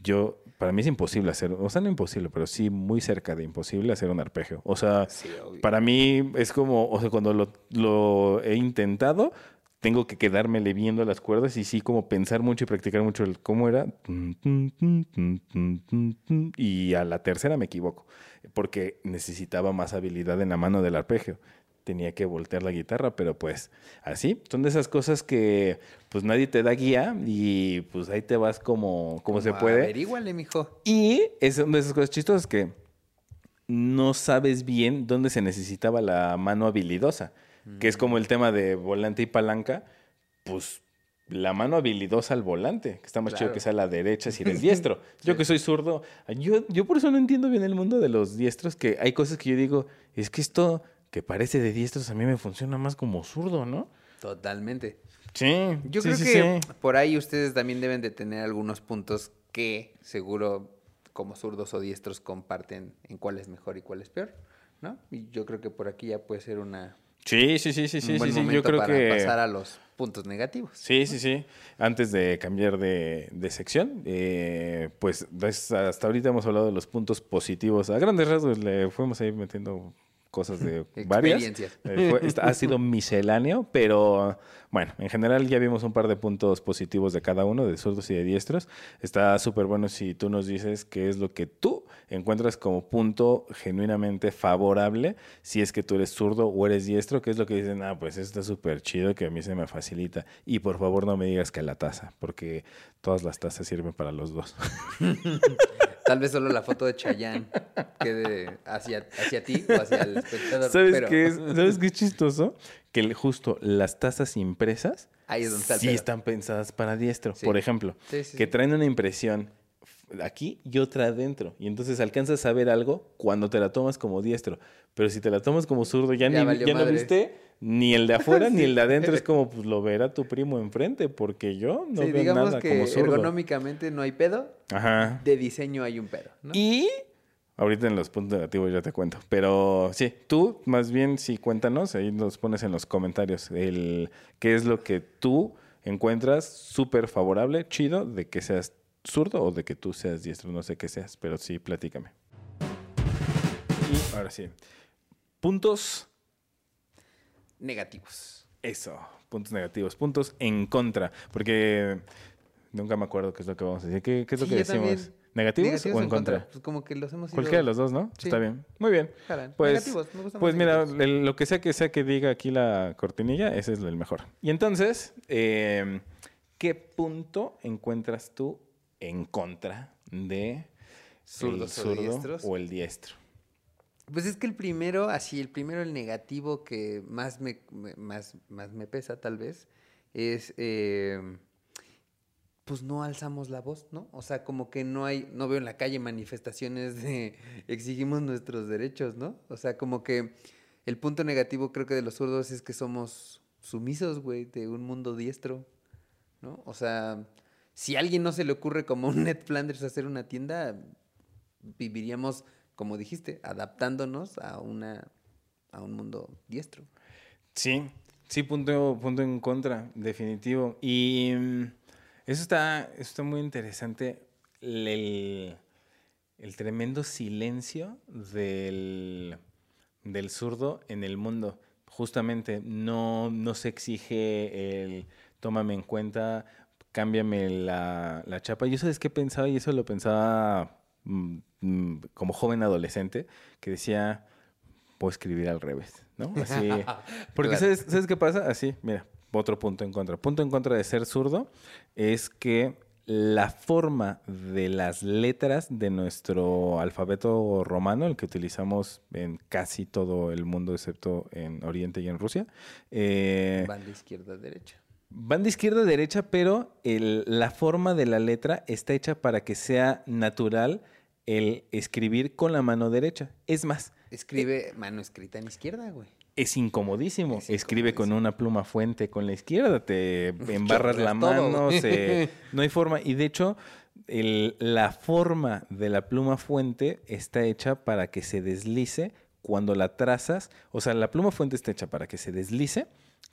yo, para mí es imposible hacer, o sea, no imposible, pero sí muy cerca de imposible hacer un arpegio. O sea, Sí, para mí es como, o sea, cuando lo, lo he intentado, tengo que quedármele viendo las cuerdas y sí como pensar mucho y practicar mucho el cómo era. Y a la tercera me equivoco, porque necesitaba más habilidad en la mano del arpegio. Tenía que voltear la guitarra, pero pues así, son de esas cosas que pues nadie te da guía y pues ahí te vas como, como se puede. Averíguale, mijo. Y es una de esas cosas chistosas que no sabes bien dónde se necesitaba la mano habilidosa, que es como el tema de volante y palanca, pues la mano habilidosa al volante, que está más chido que sea la derecha si eres diestro. Yo que soy zurdo, yo, yo por eso no entiendo bien el mundo de los diestros, que hay cosas que yo digo, es que esto que parece de diestros a mí me funciona más como zurdo, ¿no? Totalmente. Sí. Yo sí, creo sí, que sí. por ahí ustedes también deben de tener algunos puntos que seguro como zurdos o diestros comparten en cuál es mejor y cuál es peor, ¿no? Y yo creo que por aquí ya puede ser una, Sí, sí, sí, sí, sí, buen sí, sí, Yo creo para que pasar a los puntos negativos. Sí, sí, sí. Antes de cambiar de, de sección, eh, pues hasta ahorita hemos hablado de los puntos positivos. A grandes rasgos le fuimos ahí metiendo cosas de varias. Eh, fue- ha sido misceláneo, pero bueno, en general ya vimos un par de puntos positivos de cada uno, de zurdos y de diestros. Está súper bueno si tú nos dices qué es lo que tú encuentras como punto genuinamente favorable, si es que tú eres zurdo o eres diestro, que es lo que dicen, ah, pues eso está súper chido, que a mí se me facilita. Y por favor no me digas que la taza, porque todas las tazas sirven para los dos. Tal vez solo la foto de Chayanne quede hacia, hacia ti o hacia el espectador. ¿Sabes, pero qué es, ¿Sabes qué es chistoso? Que justo las tazas impresas Ahí es donde sí están pensadas para diestro. Sí. Por ejemplo, Sí, sí, que sí. traen una impresión aquí y otra adentro. Y entonces alcanzas a ver algo cuando te la tomas como diestro. Pero si te la tomas como zurdo, ya, Ya ni, ya no viste ni el de afuera ni el de adentro. Es como, pues lo verá tu primo enfrente, porque yo no sí, veo digamos nada que como zurdo. ergonómicamente no hay pedo, Ajá. de diseño hay un pedo, ¿no? Y ahorita en los puntos negativos ya te cuento. Pero sí, tú más bien sí cuéntanos, ahí nos pones en los comentarios el qué es lo que tú encuentras súper favorable, chido, de que seas zurdo o de que tú seas diestro, no sé qué seas, pero sí, platícame. Y ahora sí, puntos, Negativos. eso, puntos negativos, puntos en contra, porque nunca me acuerdo qué es lo que vamos a decir. ¿Qué, qué es lo Sí, que decimos? también. ¿Negativos, o en contra? Pues como que los hemos ido... Cualquiera de los dos, ¿no? Sí. Está bien. Muy bien. Pues, Negativos, me gustan pues mira, negativos. el- lo que sea que sea que diga aquí la cortinilla, ese es el mejor. Y entonces, eh, ¿qué punto encuentras tú en contra de Zurdos el o zurdo diestros. o el diestro? Pues es que el primero, así, el primero, el negativo que más me, me- más, más me pesa, tal vez, es, eh, pues no alzamos la voz, ¿no? O sea, como que no hay, no veo en la calle manifestaciones de exigimos nuestros derechos, ¿no? O sea, como que el punto negativo creo que de los zurdos es que somos sumisos, güey, de un mundo diestro, ¿no? O sea, si a alguien no se le ocurre como un Ned Flanders hacer una tienda, viviríamos, como dijiste, adaptándonos a una a un mundo diestro. Sí, sí, punto, punto en contra, definitivo. Y mm, eso está, eso está muy interesante. El, el tremendo silencio del, del zurdo en el mundo. Justamente, no, no se exige el tómame en cuenta, cámbiame la, la chapa. Yo sabes qué pensaba, y eso lo pensaba mm, mm, como joven adolescente, que decía, puedo escribir al revés, ¿no? Así. Porque Claro. ¿sabes, ¿sabes qué pasa? Así, mira, otro punto en contra. Punto en contra de ser zurdo es que la forma de las letras de nuestro alfabeto romano, el que utilizamos en casi todo el mundo, excepto en Oriente y en Rusia, eh, Van de izquierda a derecha. Van de izquierda a derecha, pero el- la forma de la letra está hecha para que sea natural el escribir con la mano derecha. Es más, Escribe mano escrita en izquierda, güey. Es incomodísimo. Es Escribe con una pluma fuente con la izquierda, te embarras la mano, se- no hay forma. Y de hecho, el- la forma de la pluma fuente está hecha para que se deslice cuando la trazas. O sea, la pluma fuente está hecha para que se deslice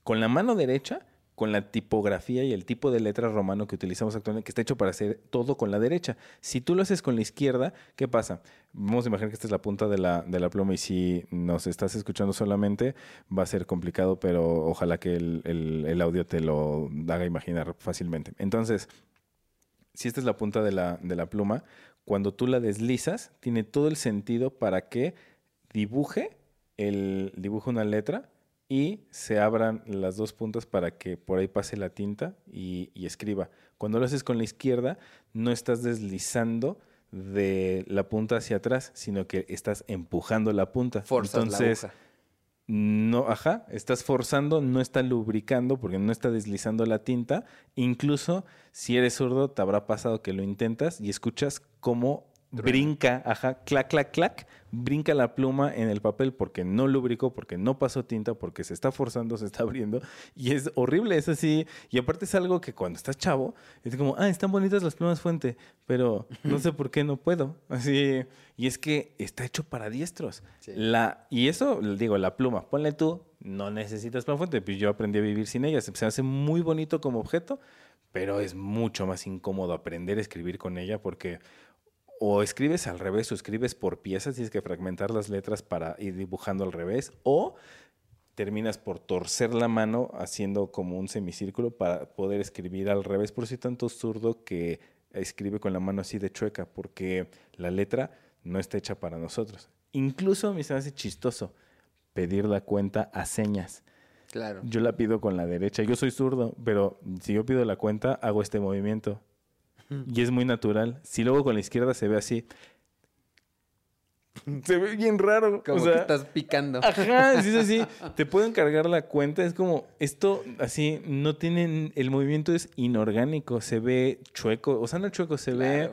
con la mano derecha, con la tipografía y el tipo de letra romano que utilizamos actualmente, que está hecho para hacer todo con la derecha. Si tú lo haces con la izquierda, ¿qué pasa? Vamos a imaginar que esta es la punta de la, de la pluma y si nos estás escuchando solamente va a ser complicado, pero ojalá que el, el- audio te lo haga imaginar fácilmente. Entonces, si esta es la punta de la, de la pluma, cuando tú la deslizas, tiene todo el sentido para que dibuje, el, dibuje una letra y se abran las dos puntas para que por ahí pase la tinta y, y escriba. Cuando lo haces con la izquierda, no estás deslizando de la punta hacia atrás, sino que estás empujando la punta. Forzas Entonces, la aguja. no, ajá, estás forzando, no está lubricando porque no está deslizando la tinta. Incluso si eres zurdo, te habrá pasado que lo intentas y escuchas cómo brinca, ajá, clac, clac, clac, brinca la pluma en el papel porque no lubricó, porque no pasó tinta, porque se está forzando, se está abriendo y es horrible, es así. Y aparte es algo que cuando estás chavo, es como, ah, están bonitas las plumas fuente, pero no sé por qué no puedo. Así, y es que está hecho para diestros. Sí. La, y eso, digo, la pluma, ponle tú, no necesitas pluma fuente, pues yo aprendí a vivir sin ella, se hace muy bonito como objeto, pero es mucho más incómodo aprender a escribir con ella porque o escribes al revés o escribes por piezas, tienes que fragmentar las letras para ir dibujando al revés, o terminas por torcer la mano haciendo como un semicírculo para poder escribir al revés. Por hay tanto zurdo que escribe con la mano así de chueca, porque la letra no está hecha para nosotros. Incluso me se hace chistoso pedir la cuenta a señas. Claro. Yo la pido con la derecha. Yo soy zurdo, pero si yo pido la cuenta, hago este movimiento. Y es muy natural. Si luego con la izquierda se ve así. Se ve bien raro. Como o sea, que estás picando. Ajá, sí, sí, sí. Te pueden cargar la cuenta. Es como, esto así, no tienen, el movimiento es inorgánico, se ve chueco, o sea, no chueco, se ve.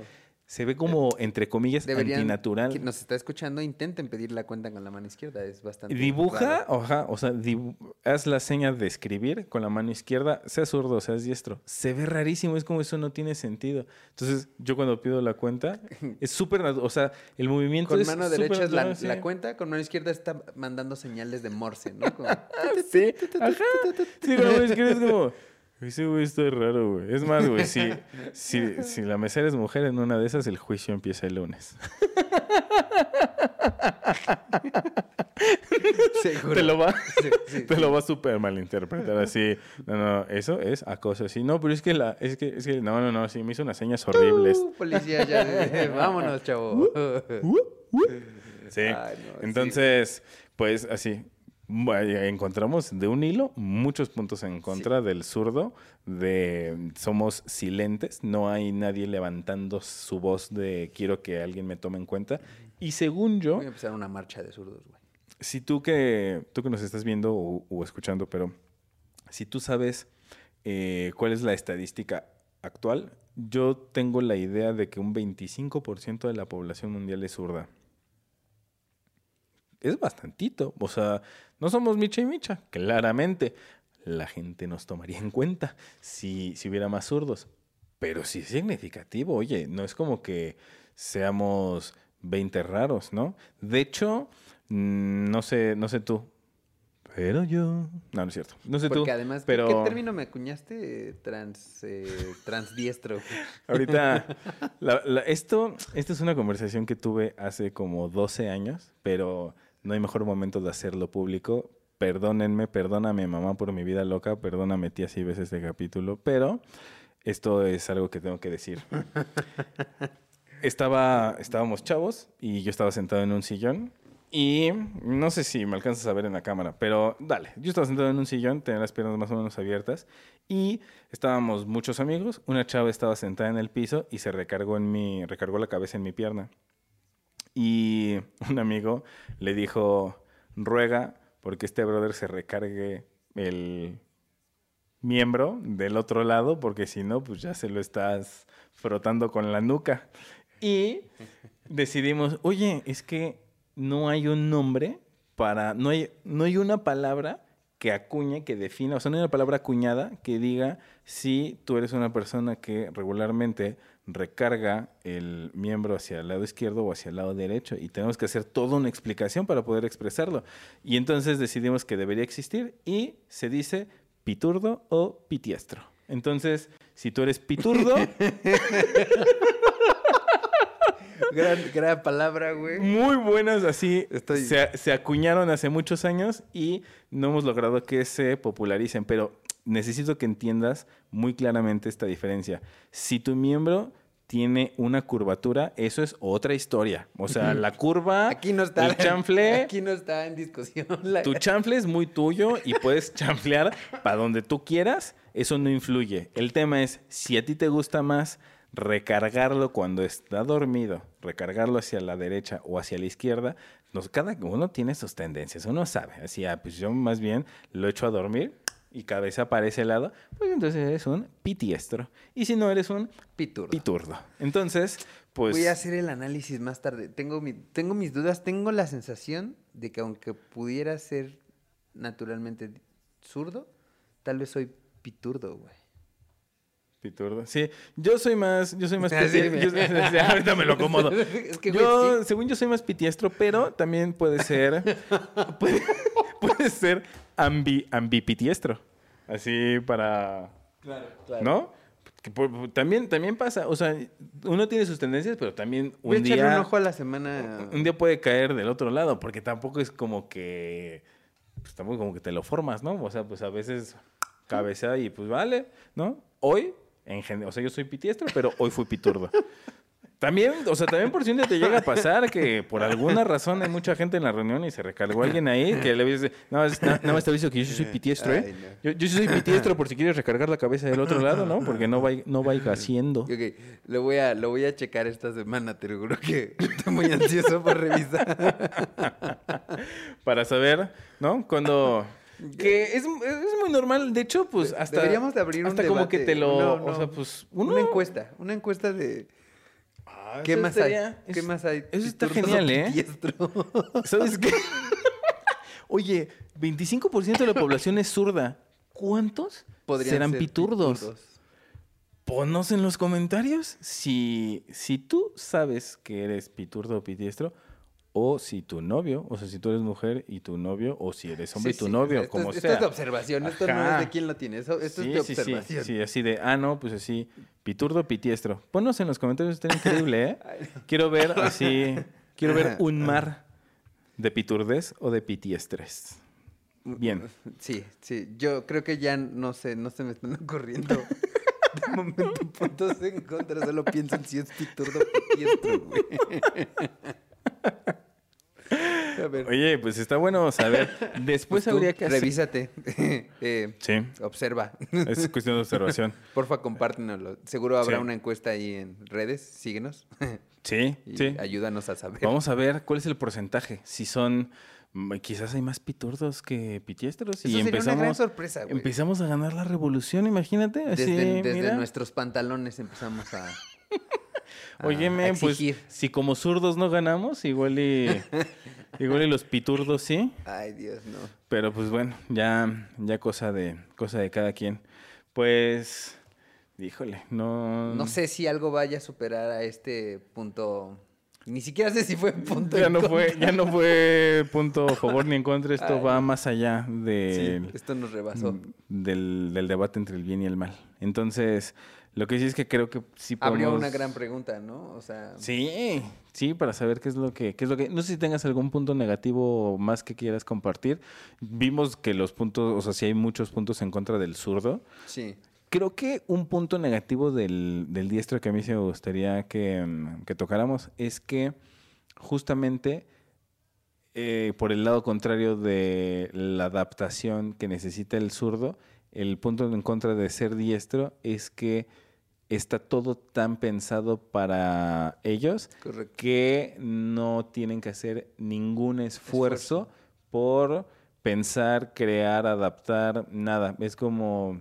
Se ve como, entre comillas, Deberían, antinatural. quien nos está escuchando, intenten pedir la cuenta con la mano izquierda. Es bastante. Dibuja, raro. ajá, o sea, dibu- haz la seña de escribir con la mano izquierda, seas zurdo, seas diestro. Se ve rarísimo, es como eso no tiene sentido. Entonces, yo cuando pido la cuenta, es súper, o sea, el movimiento Con es mano súper derecha es la, cuenta, con mano izquierda está mandando señales de Morse, ¿no? Como- Sí, ajá. Sí, con mano izquierda es como, ese güey está raro, güey. Es más, güey, si, si, si la mesera es mujer en una de esas, el juicio empieza el lunes. Seguro. Te lo va, Sí, sí, te sí. lo va a súper malinterpretar así. No, no, eso es acoso así. No, pero es que la, es que, es que, no, no, no, sí, me hizo unas señas horribles. Uh, policía, ya. Vámonos, chavo. Sí. Ay, no, sí. Entonces, pues así. Encontramos de un hilo muchos puntos en contra del zurdo, de somos silentes, no hay nadie levantando su voz de quiero que alguien me tome en cuenta. Y según yo, Voy a empezar una marcha de zurdos, güey. si tú que, tú que nos estás viendo o, o escuchando, pero si tú sabes eh, cuál es la estadística actual, yo tengo la idea de que un 25% de la población mundial es zurda. Es bastantito. O sea, no somos micha y micha, claramente. La gente nos tomaría en cuenta si, si hubiera más zurdos. pero sí es significativo. Oye, no es como que seamos 20 raros, ¿no? De hecho, mm, no sé, no sé tú, pero yo... No, no es cierto. No sé tú, Porque además, ¿qué- ¿qué, pero... término me acuñaste? Trans, eh, transdiestro. Ahorita, la- la- esto, esto es una conversación que tuve hace como 12 años, pero no hay mejor momento de hacerlo público. Perdónenme, perdóname mamá por mi vida loca, perdóname tía si ves este capítulo, pero esto es algo que tengo que decir. Estaba, estábamos chavos y yo estaba sentado en un sillón y no sé si me alcanzas a ver en la cámara, pero dale, yo estaba sentado en un sillón, tenía las piernas más o menos abiertas y estábamos muchos amigos, una chava estaba sentada en el piso y se recargó en mi, recargó la cabeza en mi pierna. Y un amigo le dijo, ruega porque este brother se recargue el miembro del otro lado, porque si no, pues ya se lo estás frotando con la nuca. Y decidimos, oye, es que no hay un nombre para, no hay, no hay una palabra que acuñe, que defina, o sea, no hay una palabra acuñada que diga si tú eres una persona que regularmente recarga el miembro hacia el lado izquierdo o hacia el lado derecho y tenemos que hacer toda una explicación para poder expresarlo. Y entonces decidimos que debería existir y se dice piturdo o pitiestro. Entonces, si tú eres piturdo, gran, gran palabra, güey. muy buenas así Estoy- se, se acuñaron hace muchos años y no hemos logrado que se popularicen, pero necesito que entiendas muy claramente esta diferencia. Si tu miembro tiene una curvatura, eso es otra historia. O sea, la curva, Aquí no está. el chanfle, Aquí no está en discusión. la- tu chanfle es muy tuyo y puedes chanflear para donde tú quieras, eso no influye. El tema es, si a ti te gusta más recargarlo cuando está dormido, recargarlo hacia la derecha o hacia la izquierda, nos, cada uno tiene sus tendencias, uno sabe. Así, ah, pues yo más bien lo echo a dormir y cabeza para ese lado, pues entonces eres un pitiestro. Y si no eres un Piturdo. piturdo. Entonces, pues... Voy a hacer el análisis más tarde. Tengo, mi, tengo mis dudas. Tengo la sensación de que aunque pudiera ser naturalmente zurdo, tal vez soy piturdo, güey. Piturdo. Sí, yo soy más, yo soy más sí, pitiestro. ahorita me lo acomodo. Es que, güey, yo, sí. según yo soy más pitiestro, pero también puede ser, puede, puede ser ambi, ambipitiestro. Así para, Claro, claro. ¿no? Que por- también, también pasa, o sea, uno tiene sus tendencias, pero también Voy un echarle día, un ojo a la semana. un día puede caer del otro lado, porque tampoco es como que, pues tampoco como que te lo formas, ¿no? O sea, pues a veces cabecea y pues vale, ¿no? Hoy, en gen- o sea, yo soy pitiestro, pero hoy fui piturdo. También, o sea, también por si un día te llega a pasar que por alguna razón hay mucha gente en la reunión y se recargó alguien ahí que le dice, no, es- na- nada más te aviso que yo soy pitiestro, ¿eh? Ay, no. Yo, yo soy pitiestro por si quieres recargar la cabeza del otro lado, ¿no? Porque no va, no vaya haciendo. Ok, lo voy, a, lo voy a checar esta semana, te lo juro que estoy muy ansioso por revisar. para saber, ¿no? Cuando... Que es, es muy normal, de hecho, pues hasta... Deberíamos de abrir un hasta como que debate. te lo... No, no. O sea, pues... Uno, Una encuesta, una encuesta de Ah, qué más estaría- hay. es- ¿Qué más hay? Eso está Piturdos genial, ¿eh? ¿Sabes qué? Oye, 25% de la población es zurda. ¿Cuántos Podrían serán ser piturdos? Ponnos en los comentarios si, si tú sabes que eres piturdo o pitiestro, o si tu novio, o sea, si tú eres mujer y tu novio, o si eres hombre Sí, y tu sí, novio, esto como sea. Esto es de observación, esto no es de quién lo tiene, eso- esto sí, es de observación. sí, así de, ah, no, pues así, piturdo, pitiestro. Ponnos en los comentarios, está increíble, ¿eh? Quiero ver así, quiero ver un mar de piturdes o de pitiestres. Bien. Sí, sí, yo creo que ya no sé, no se me están ocurriendo de momento puntos en contra, solo pienso en si es piturdo o pitiestro, güey. A ver, Oye, pues está bueno saber. Después pues habría que hacer... revísate, eh, Sí, observa. es cuestión de observación. Porfa, compártenoslo. Seguro habrá Sí. una encuesta ahí en redes, síguenos Sí, y sí. ayúdanos a saber. Vamos a ver cuál es el porcentaje. Si son, mm, quizás hay más piturdos que pitiestros. Eso y sería una gran empezamos, sorpresa, güey. empezamos a ganar la revolución, imagínate. Así, Desde, desde mira. nuestros pantalones empezamos a Óyeme, pues si como zurdos no ganamos, igual y, igual y los piturdos sí. Ay, Dios, no. Pero pues bueno, ya, ya cosa de, cosa de cada quien. Pues Híjole, no. No sé si algo vaya a superar a este punto. Ni siquiera sé si fue punto. Ya en no fue, ya no fue punto a favor ni en contra. Esto Ay. va más allá Sí, del, esto nos rebasó. del, del debate entre el bien y el mal. Entonces, lo que sí es que creo que sí podemos... Abrió una gran pregunta, ¿no? O sea, Sí, sí, para saber qué es lo que, qué es lo que. No sé si tengas algún punto negativo más que quieras compartir. Vimos que los puntos, o sea, sí hay muchos puntos en contra del zurdo. sí. Creo que un punto negativo del, del diestro que a mí sí me gustaría que, mm, que tocáramos es que justamente eh, por el lado contrario de la adaptación que necesita el zurdo, el punto en contra de ser diestro es que está todo tan pensado para ellos Correcto. que no tienen que hacer ningún esfuerzo, por pensar, crear, adaptar, nada. Es como...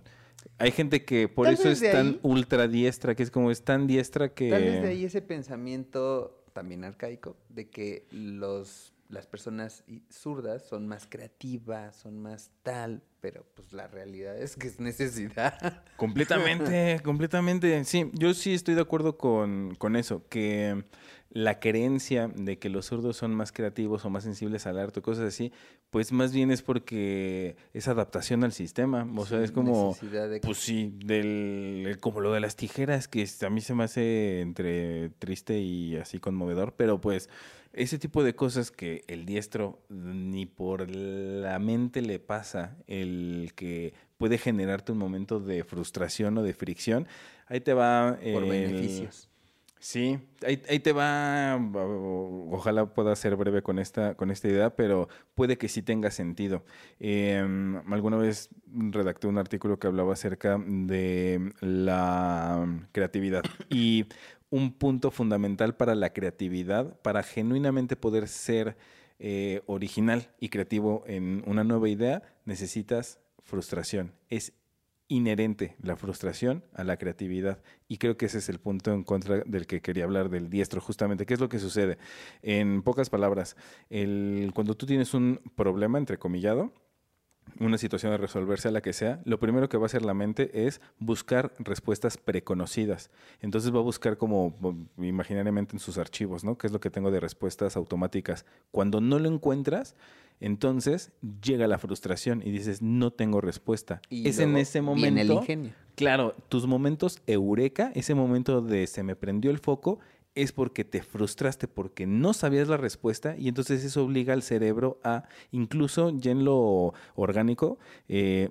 Hay gente que por Tal eso es tan ahí- ultra diestra, que es como es tan diestra que... Tal vez de ahí ese pensamiento también arcaico de que los, las personas zurdas son más creativas, son más tal, pero pues la realidad es que es necesidad. Completamente, completamente. Sí, yo sí estoy de acuerdo con, con eso, que la creencia de que los zurdos son más creativos o más sensibles al arte o cosas así, pues más bien es porque es adaptación al sistema. O sea, Sí, es como, de- pues sí, del, como lo de las tijeras, que a mí se me hace entre triste y así conmovedor, pero pues ese tipo de cosas que el diestro ni por la mente le pasa, el que puede generarte un momento de frustración o de fricción, ahí te va... por el- beneficios. Sí, ahí, ahí te va, ojalá pueda ser breve con esta, con esta idea, pero puede que sí tenga sentido. Em, alguna vez redacté un artículo que hablaba acerca de la creatividad y un punto fundamental para la creatividad, para genuinamente poder ser eh, original y creativo en una nueva idea, necesitas frustración. Es inherente la frustración a la creatividad. Y creo que ese es el punto en contra del que quería hablar del diestro, justamente. ¿Qué es lo que sucede? En pocas palabras, el, cuando tú tienes un problema, entrecomillado, una situación de resolverse a la que sea, lo primero que va a hacer la mente es buscar respuestas preconocidas. Entonces va a buscar como imaginariamente en sus archivos, ¿no? ¿Qué es lo que tengo de respuestas automáticas? Cuando no lo encuentras, entonces llega la frustración y dices, no tengo respuesta. Y es en ese viene momento... el ingenio. Claro, tus momentos eureka, ese momento de se me prendió el foco, es porque te frustraste, porque no sabías la respuesta y entonces eso obliga al cerebro a, incluso ya en lo orgánico, eh,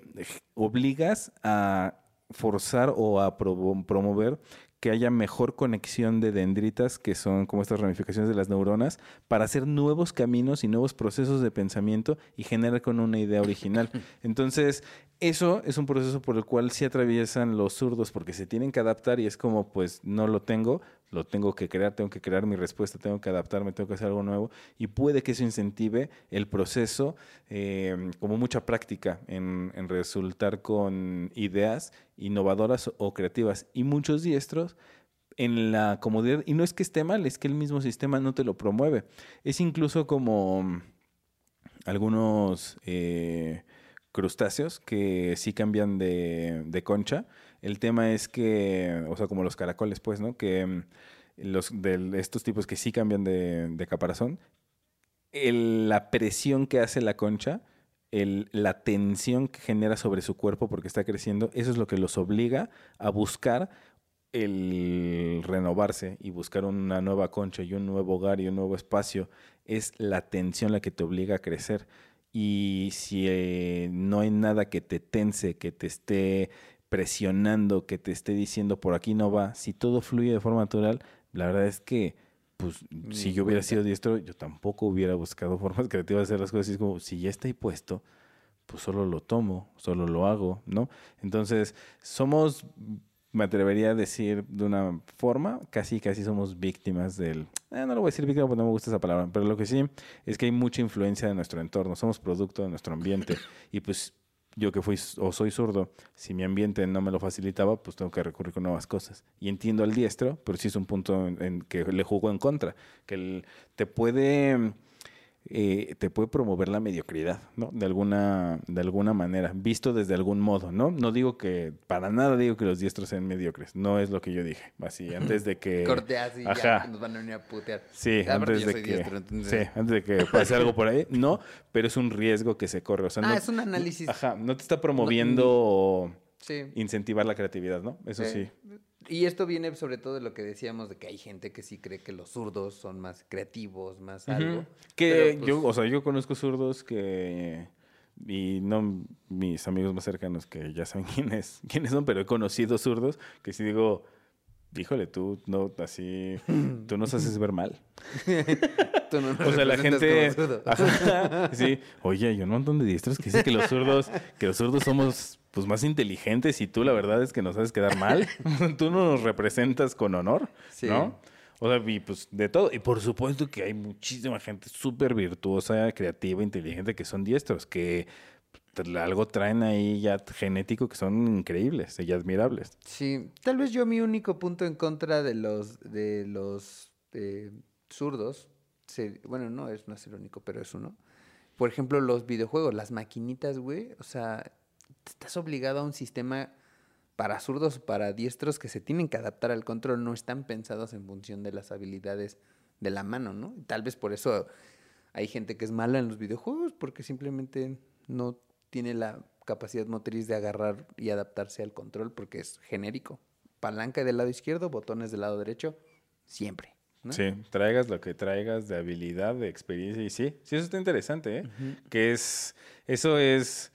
obligas a forzar o a promover que haya mejor conexión de dendritas, que son como estas ramificaciones de las neuronas, para hacer nuevos caminos y nuevos procesos de pensamiento y generar con una idea original. Entonces, eso es un proceso por el cual sí atraviesan los zurdos, porque se tienen que adaptar y es como, pues, no lo tengo, lo tengo que crear, tengo que crear mi respuesta, tengo que adaptarme, tengo que hacer algo nuevo y puede que eso incentive el proceso, eh, como mucha práctica en, resultar con ideas innovadoras o creativas. Y muchos diestros en la comodidad, y no es que esté mal, es que el mismo sistema no te lo promueve. Es incluso como algunos eh, crustáceos que sí cambian de concha. El tema es que, o sea, como los caracoles, pues, ¿no? Que mm, los de estos tipos que sí cambian de, de caparazón, la presión que hace la concha, la tensión que genera sobre su cuerpo porque está creciendo, eso es lo que los obliga a buscar el renovarse y buscar una nueva concha y un nuevo hogar y un nuevo espacio. Es la tensión la que te obliga a crecer. Y si eh, no hay nada que te tense, que te esté presionando, que te esté diciendo por aquí no va, si todo fluye de forma natural, la verdad es que, pues, si yo hubiera cuenta. sido diestro, yo tampoco hubiera buscado formas creativas de hacer las cosas. Y es como, si ya está ahí puesto, pues solo lo tomo, solo lo hago, ¿no? Entonces, somos, me atrevería a decir de una forma, casi, casi somos víctimas del... eh, no lo voy a decir víctima porque no me gusta esa palabra, pero lo que sí es que hay mucha influencia de nuestro entorno, somos producto de nuestro ambiente y pues yo que fui o soy zurdo, si mi ambiente no me lo facilitaba, pues tengo que recurrir con nuevas cosas. Y entiendo al diestro, pero sí es un punto en, que le jugó en contra, que el- te puede eh, te puede promover la mediocridad, ¿no? De alguna, de alguna manera, visto desde algún modo, ¿no? No digo que, para nada digo que los diestros sean mediocres, no es lo que yo dije, así, antes de que... Corte así, Ajá. ya nos van a venir a putear. Sí, antes de que, diestro, entonces- sí, antes de que pase algo por ahí, no, pero es un riesgo que se corre, o sea, Ah, no, es un análisis. ajá, no te está promoviendo Sí. incentivar la creatividad, ¿no? Eso sí. Y esto viene sobre todo de lo que decíamos de que hay gente que sí cree que los zurdos son más creativos, más algo. Que Pero, yo, pues, o sea, yo conozco zurdos que y no mis amigos más cercanos que ya saben quiénes, quiénes son, pero he conocido zurdos que si digo, híjole, tú no así, tú nos haces ver mal. tú no nos O sea, la gente. Ajá, sí, oye, hay un montón de diestros que dicen que los zurdos, que los zurdos somos pues más inteligentes y tú la verdad es que nos haces quedar mal. tú no nos representas con honor, Sí. ¿no? O sea, y pues de todo. Y por supuesto que hay muchísima gente súper virtuosa, creativa, inteligente que son diestros, que algo traen ahí ya genético que son increíbles y admirables. Sí, tal vez yo mi único punto en contra de los de los eh, zurdos, bueno, no es, no es el único, pero es uno. Por ejemplo, los videojuegos, las maquinitas, güey, o sea, estás obligado a un sistema para zurdos o para diestros que se tienen que adaptar al control, no están pensados en función de las habilidades de la mano, ¿no? Tal vez por eso hay gente que es mala en los videojuegos, porque simplemente no tiene la capacidad motriz de agarrar y adaptarse al control, porque es genérico. Palanca del lado izquierdo, botones del lado derecho, siempre. ¿no? Sí, traigas lo que traigas de habilidad, de experiencia y sí, sí, eso está interesante, ¿eh? Que es, eso es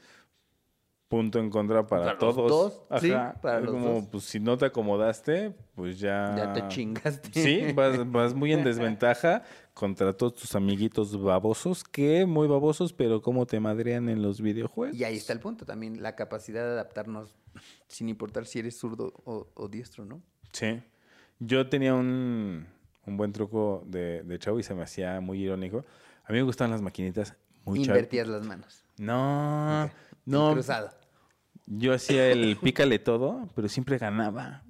punto en contra para, Para los todos. dos, sí, para es los como, dos. pues si no te acomodaste, pues ya... Ya te chingaste. Sí, vas, vas muy en desventaja contra todos tus amiguitos babosos, que muy babosos, pero cómo te madrean en los videojuegos. Y ahí está el punto también, la capacidad de adaptarnos sin importar si eres zurdo o, o diestro, ¿no? Sí. Yo tenía un, un buen truco de, de chavo y se me hacía muy irónico. A mí me gustaban las maquinitas muy chavo. Invertías las manos. No, no. cruzado. Yo hacía el pícale todo, pero siempre ganaba.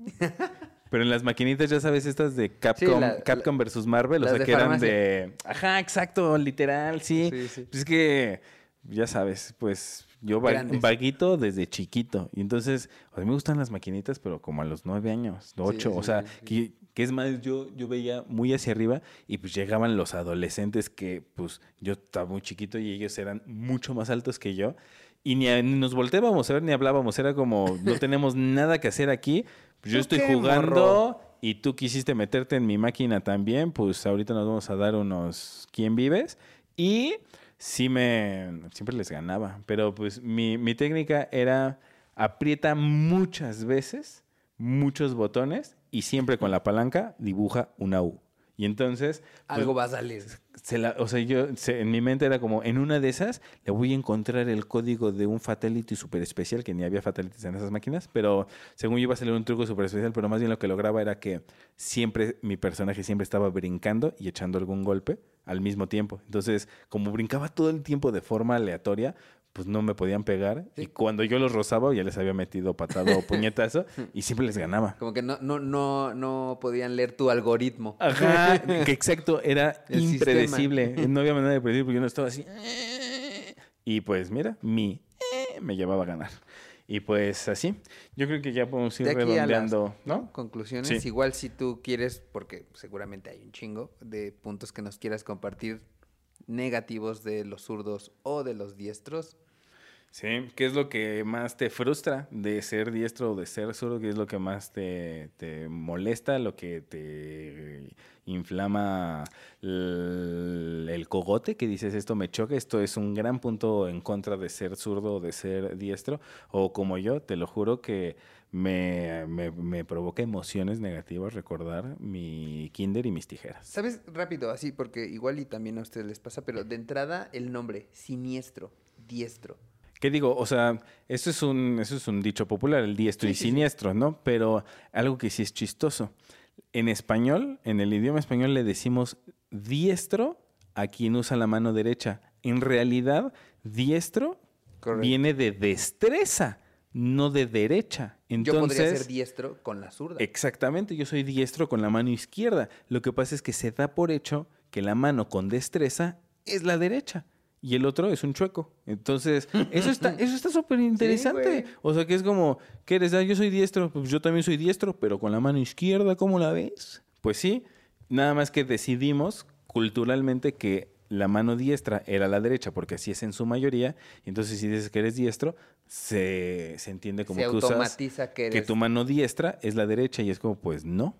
Pero en las maquinitas, ya sabes, estas de Capcom, la- Capcom versus Marvel, o sea, que eran de... Ajá, exacto, literal, sí. Sí, sí. Pues es que, ya sabes, pues yo va- vaguito desde chiquito. Y entonces, a mí me gustan las maquinitas, pero como a los nueve años, ocho. sí, o sea. Que, que es más, yo, yo veía muy hacia arriba y pues llegaban los adolescentes que pues yo estaba muy chiquito y ellos eran mucho más altos que yo. Y ni, a- ni nos volteábamos a ver ni hablábamos. Era como, no tenemos nada que hacer aquí. Pues yo ¿Tú estoy jugando morro? y tú quisiste meterte en mi máquina también. Pues ahorita nos vamos a dar unos ¿Quién vives? Y sí me... Siempre les ganaba. Pero pues mi, mi técnica era aprieta muchas veces, muchos botones y siempre con la palanca dibuja una U. Y entonces... pues, Algo va a salir. se la, o sea, yo se- en mi mente era como, en una de esas le voy a encontrar el código de un fatality super especial, que ni había fatalities en esas máquinas, pero según yo iba a salir un truco super especial, pero más bien lo que lograba era que siempre mi personaje siempre estaba brincando y echando algún golpe al mismo tiempo. Entonces, como brincaba todo el tiempo de forma aleatoria, pues no me podían pegar. Y cuando yo los rozaba, ya les había metido patado o puñetazo y siempre les ganaba. Como que no, no, no, no podían leer tu algoritmo. Ajá, que exacto, era El impredecible. No había manera de predecir porque yo no estaba así. Y pues mira, mi me llevaba a ganar. Y pues así, yo creo que ya podemos ir las redondeando, ¿no? conclusiones, Sí. igual si tú quieres, porque seguramente hay un chingo de puntos que nos quieras compartir negativos de los zurdos o de los diestros. Sí, ¿qué es lo que más te frustra de ser diestro o de ser zurdo? ¿Qué es lo que más te, molesta, lo que te inflama el, el cogote? Que dices, esto me choca, esto es un gran punto en contra de ser zurdo o de ser diestro. O como yo, te lo juro que me, me, me provoca emociones negativas recordar mi kinder y mis tijeras. ¿Sabes? Rápido, así, porque igual y también a ustedes les pasa, pero de entrada el nombre, siniestro, diestro. ¿Qué digo? O sea, eso es un, eso es un dicho popular, el diestro y siniestro, ¿no? Pero algo que sí es chistoso. En español, en el idioma español le decimos diestro a quien usa la mano derecha. En realidad, diestro Correcto. viene de destreza, no de derecha. Yo podría ser Entonces, diestro con la zurda. Exactamente, yo soy diestro con la mano izquierda. Lo que pasa es que se da por hecho que la mano con destreza es la derecha. Y el otro es un chueco. Entonces, eso está eso está súper interesante. o sea, que es como, ¿qué eres? Ah, yo soy diestro. Pues yo también soy diestro, pero con la mano izquierda, ¿cómo la ves? Pues sí, nada más que decidimos culturalmente que la mano diestra era la derecha, porque así es en su mayoría. Y entonces, si dices que eres diestro, se, se entiende como Se que automatiza que que eres... tu mano diestra es la derecha y es como, pues no.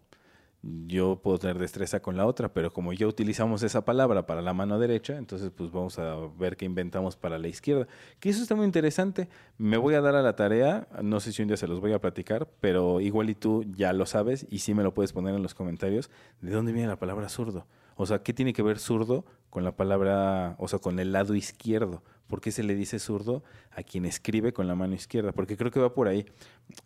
Yo puedo tener destreza con la otra, pero como ya utilizamos esa palabra para la mano derecha, entonces pues vamos a ver qué inventamos para la izquierda. Que eso está muy interesante. Me voy a dar a la tarea, no sé si un día se los voy a platicar, pero igual y tú ya lo sabes y sí me lo puedes poner en los comentarios. ¿De dónde viene la palabra zurdo? O sea, ¿qué tiene que ver zurdo con la palabra, o sea, con el lado izquierdo? ¿Por qué se le dice zurdo a quien escribe con la mano izquierda? Porque creo que va por ahí.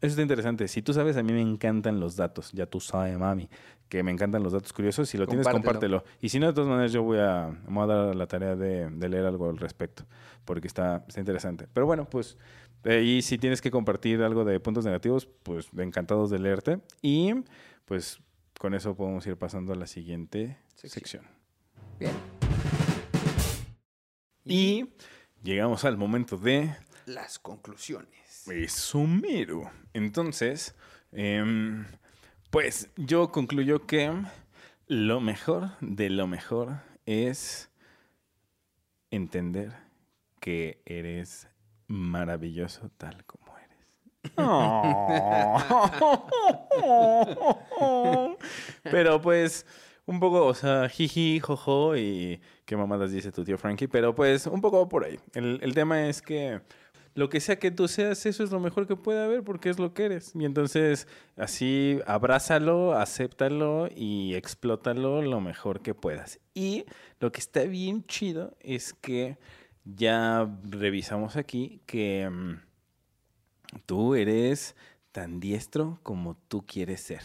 Eso está interesante. Si tú sabes, a mí me encantan los datos. Ya tú sabes, mami, que me encantan los datos curiosos. Si lo tienes, Compártelo. Y si no, de todas maneras, yo voy a, voy a dar la tarea de, de leer algo al respecto. Porque está, está interesante. Pero bueno, pues, eh, y si tienes que compartir algo de puntos negativos, pues encantados de leerte. Y pues con eso podemos ir pasando a la siguiente sección. Bien. Y llegamos al momento de Las conclusiones. Eso mero. Entonces, em, pues yo concluyo que lo mejor de lo mejor es entender que eres maravilloso tal como eres. Pero pues un poco, o sea, jiji, jojo y qué mamadas dice tu tío Frankie, pero pues un poco por ahí. El, el tema es que lo que sea que tú seas, eso es lo mejor que puede haber porque es lo que eres. Y entonces así abrázalo, acéptalo y explótalo lo mejor que puedas. Y lo que está bien chido es que ya revisamos aquí que mm, tú eres tan diestro como tú quieres ser.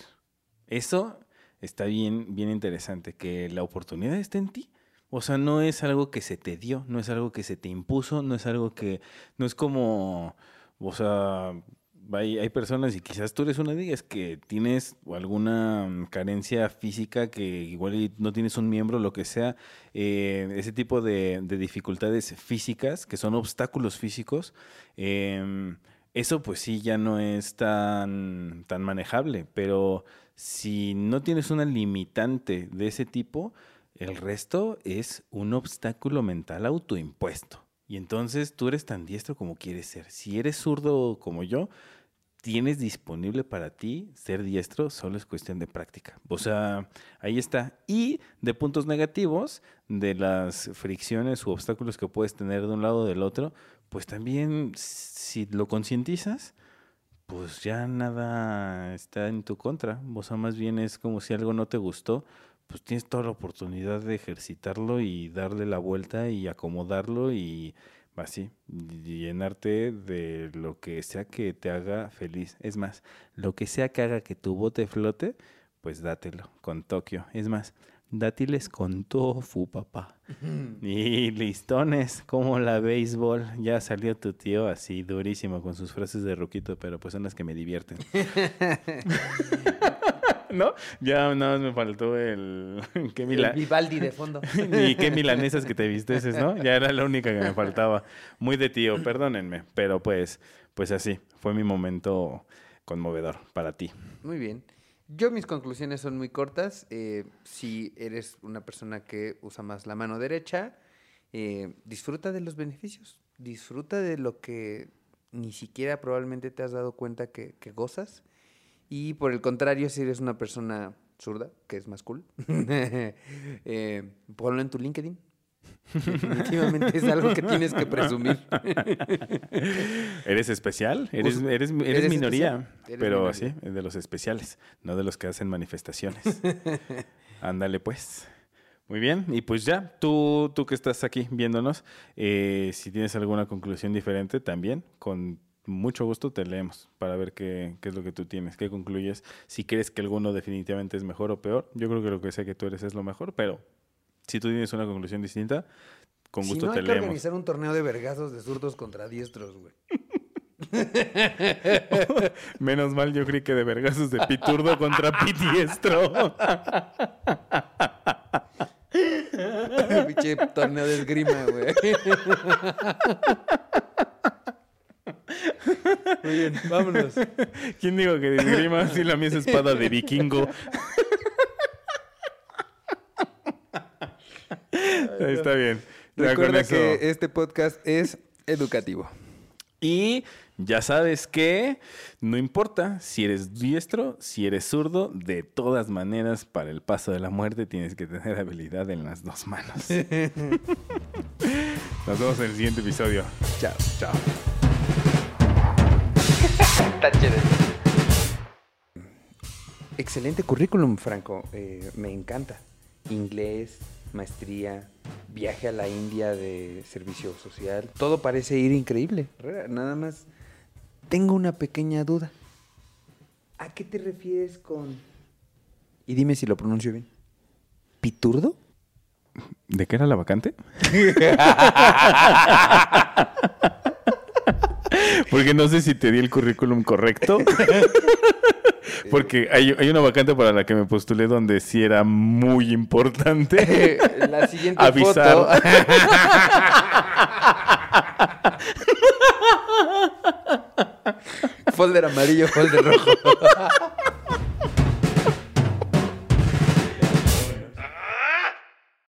Eso está bien, bien interesante, que la oportunidad está en ti. O sea, no es algo que se te dio, no es algo que se te impuso, no es algo que, no es como, o sea, hay, hay personas y quizás tú eres una de ellas que tienes alguna mm, carencia física que igual no tienes un miembro, lo que sea, eh, ese tipo de, de dificultades físicas que son obstáculos físicos. em, eso pues sí ya no es tan, tan manejable, pero si no tienes una limitante de ese tipo, el resto es un obstáculo mental autoimpuesto. Y entonces tú eres tan diestro como quieres ser. Si eres zurdo como yo, tienes disponible para ti ser diestro, solo es cuestión de práctica. O sea, ahí está. Y de puntos negativos, de las fricciones u obstáculos que puedes tener de un lado o del otro, pues también si lo concientizas, pues ya nada está en tu contra. O sea, más bien es como si algo no te gustó, pues tienes toda la oportunidad de ejercitarlo y darle la vuelta y acomodarlo y así, llenarte de lo que sea que te haga feliz. Es más, lo que sea que haga que tu bote flote, pues dátelo con Tokio. Es más, dátiles con tofu, papá. Y listones, como la béisbol. Ya salió tu tío así durísimo con sus frases de ruquito, pero pues son las que me divierten. ¿No? Ya nada más me faltó el... ¿Qué, mila- El Vivaldi de fondo. y qué milanesas que te visteces, ¿no? Ya era la única que me faltaba. Muy de tío, perdónenme. Pero pues, pues así, fue mi momento conmovedor para ti. Muy bien. Yo mis conclusiones son muy cortas. Eh, si eres una persona que usa más la mano derecha, eh, disfruta de los beneficios. Disfruta de lo que ni siquiera probablemente te has dado cuenta que, gozas. Y por el contrario, si eres una persona zurda, que es más cool, eh, ponlo en tu LinkedIn. Definitivamente es algo que tienes que presumir. ¿Eres especial? Eres, Us- eres, eres, eres minoría, especial, pero minoría. sí, de los especiales, no de los que hacen manifestaciones. Ándale pues. Muy bien, y pues ya, tú, tú que estás aquí viéndonos, eh, si tienes alguna conclusión diferente también, con mucho gusto te leemos para ver qué, qué es lo que tú tienes, qué concluyes, si crees que alguno definitivamente es mejor o peor. Yo creo que lo que sé que tú eres es lo mejor, pero si tú tienes una conclusión distinta, con Si gusto no, te hay que leemos. organizar un torneo de vergazos de zurdos contra diestros, güey. Menos mal yo creí que de vergazos de Piturdo contra Pitiestro. Pinche torneo de esgrima, güey. Muy bien, vámonos. ¿Quién dijo que de esgrima si la mía es espada de vikingo? Está bien. Recuerda que este podcast es educativo. Y ya sabes que no importa si eres diestro, si eres zurdo, de todas maneras, para el paso de la muerte tienes que tener habilidad en las dos manos. Nos vemos en el siguiente episodio. Chao. Chao. Excelente currículum, Franco. Eh, me encanta. Inglés, maestría, viaje a la India de servicio social. Todo parece ir increíble. Nada más tengo una pequeña duda. ¿A qué te refieres con... Y dime si lo pronuncio bien. ¿Piturdo? ¿De qué era la vacante? Porque no sé si te di el currículum correcto. Porque hay, hay una vacante para la que me postulé donde sí era muy importante. la siguiente Avisar. foto. folder amarillo, folder rojo.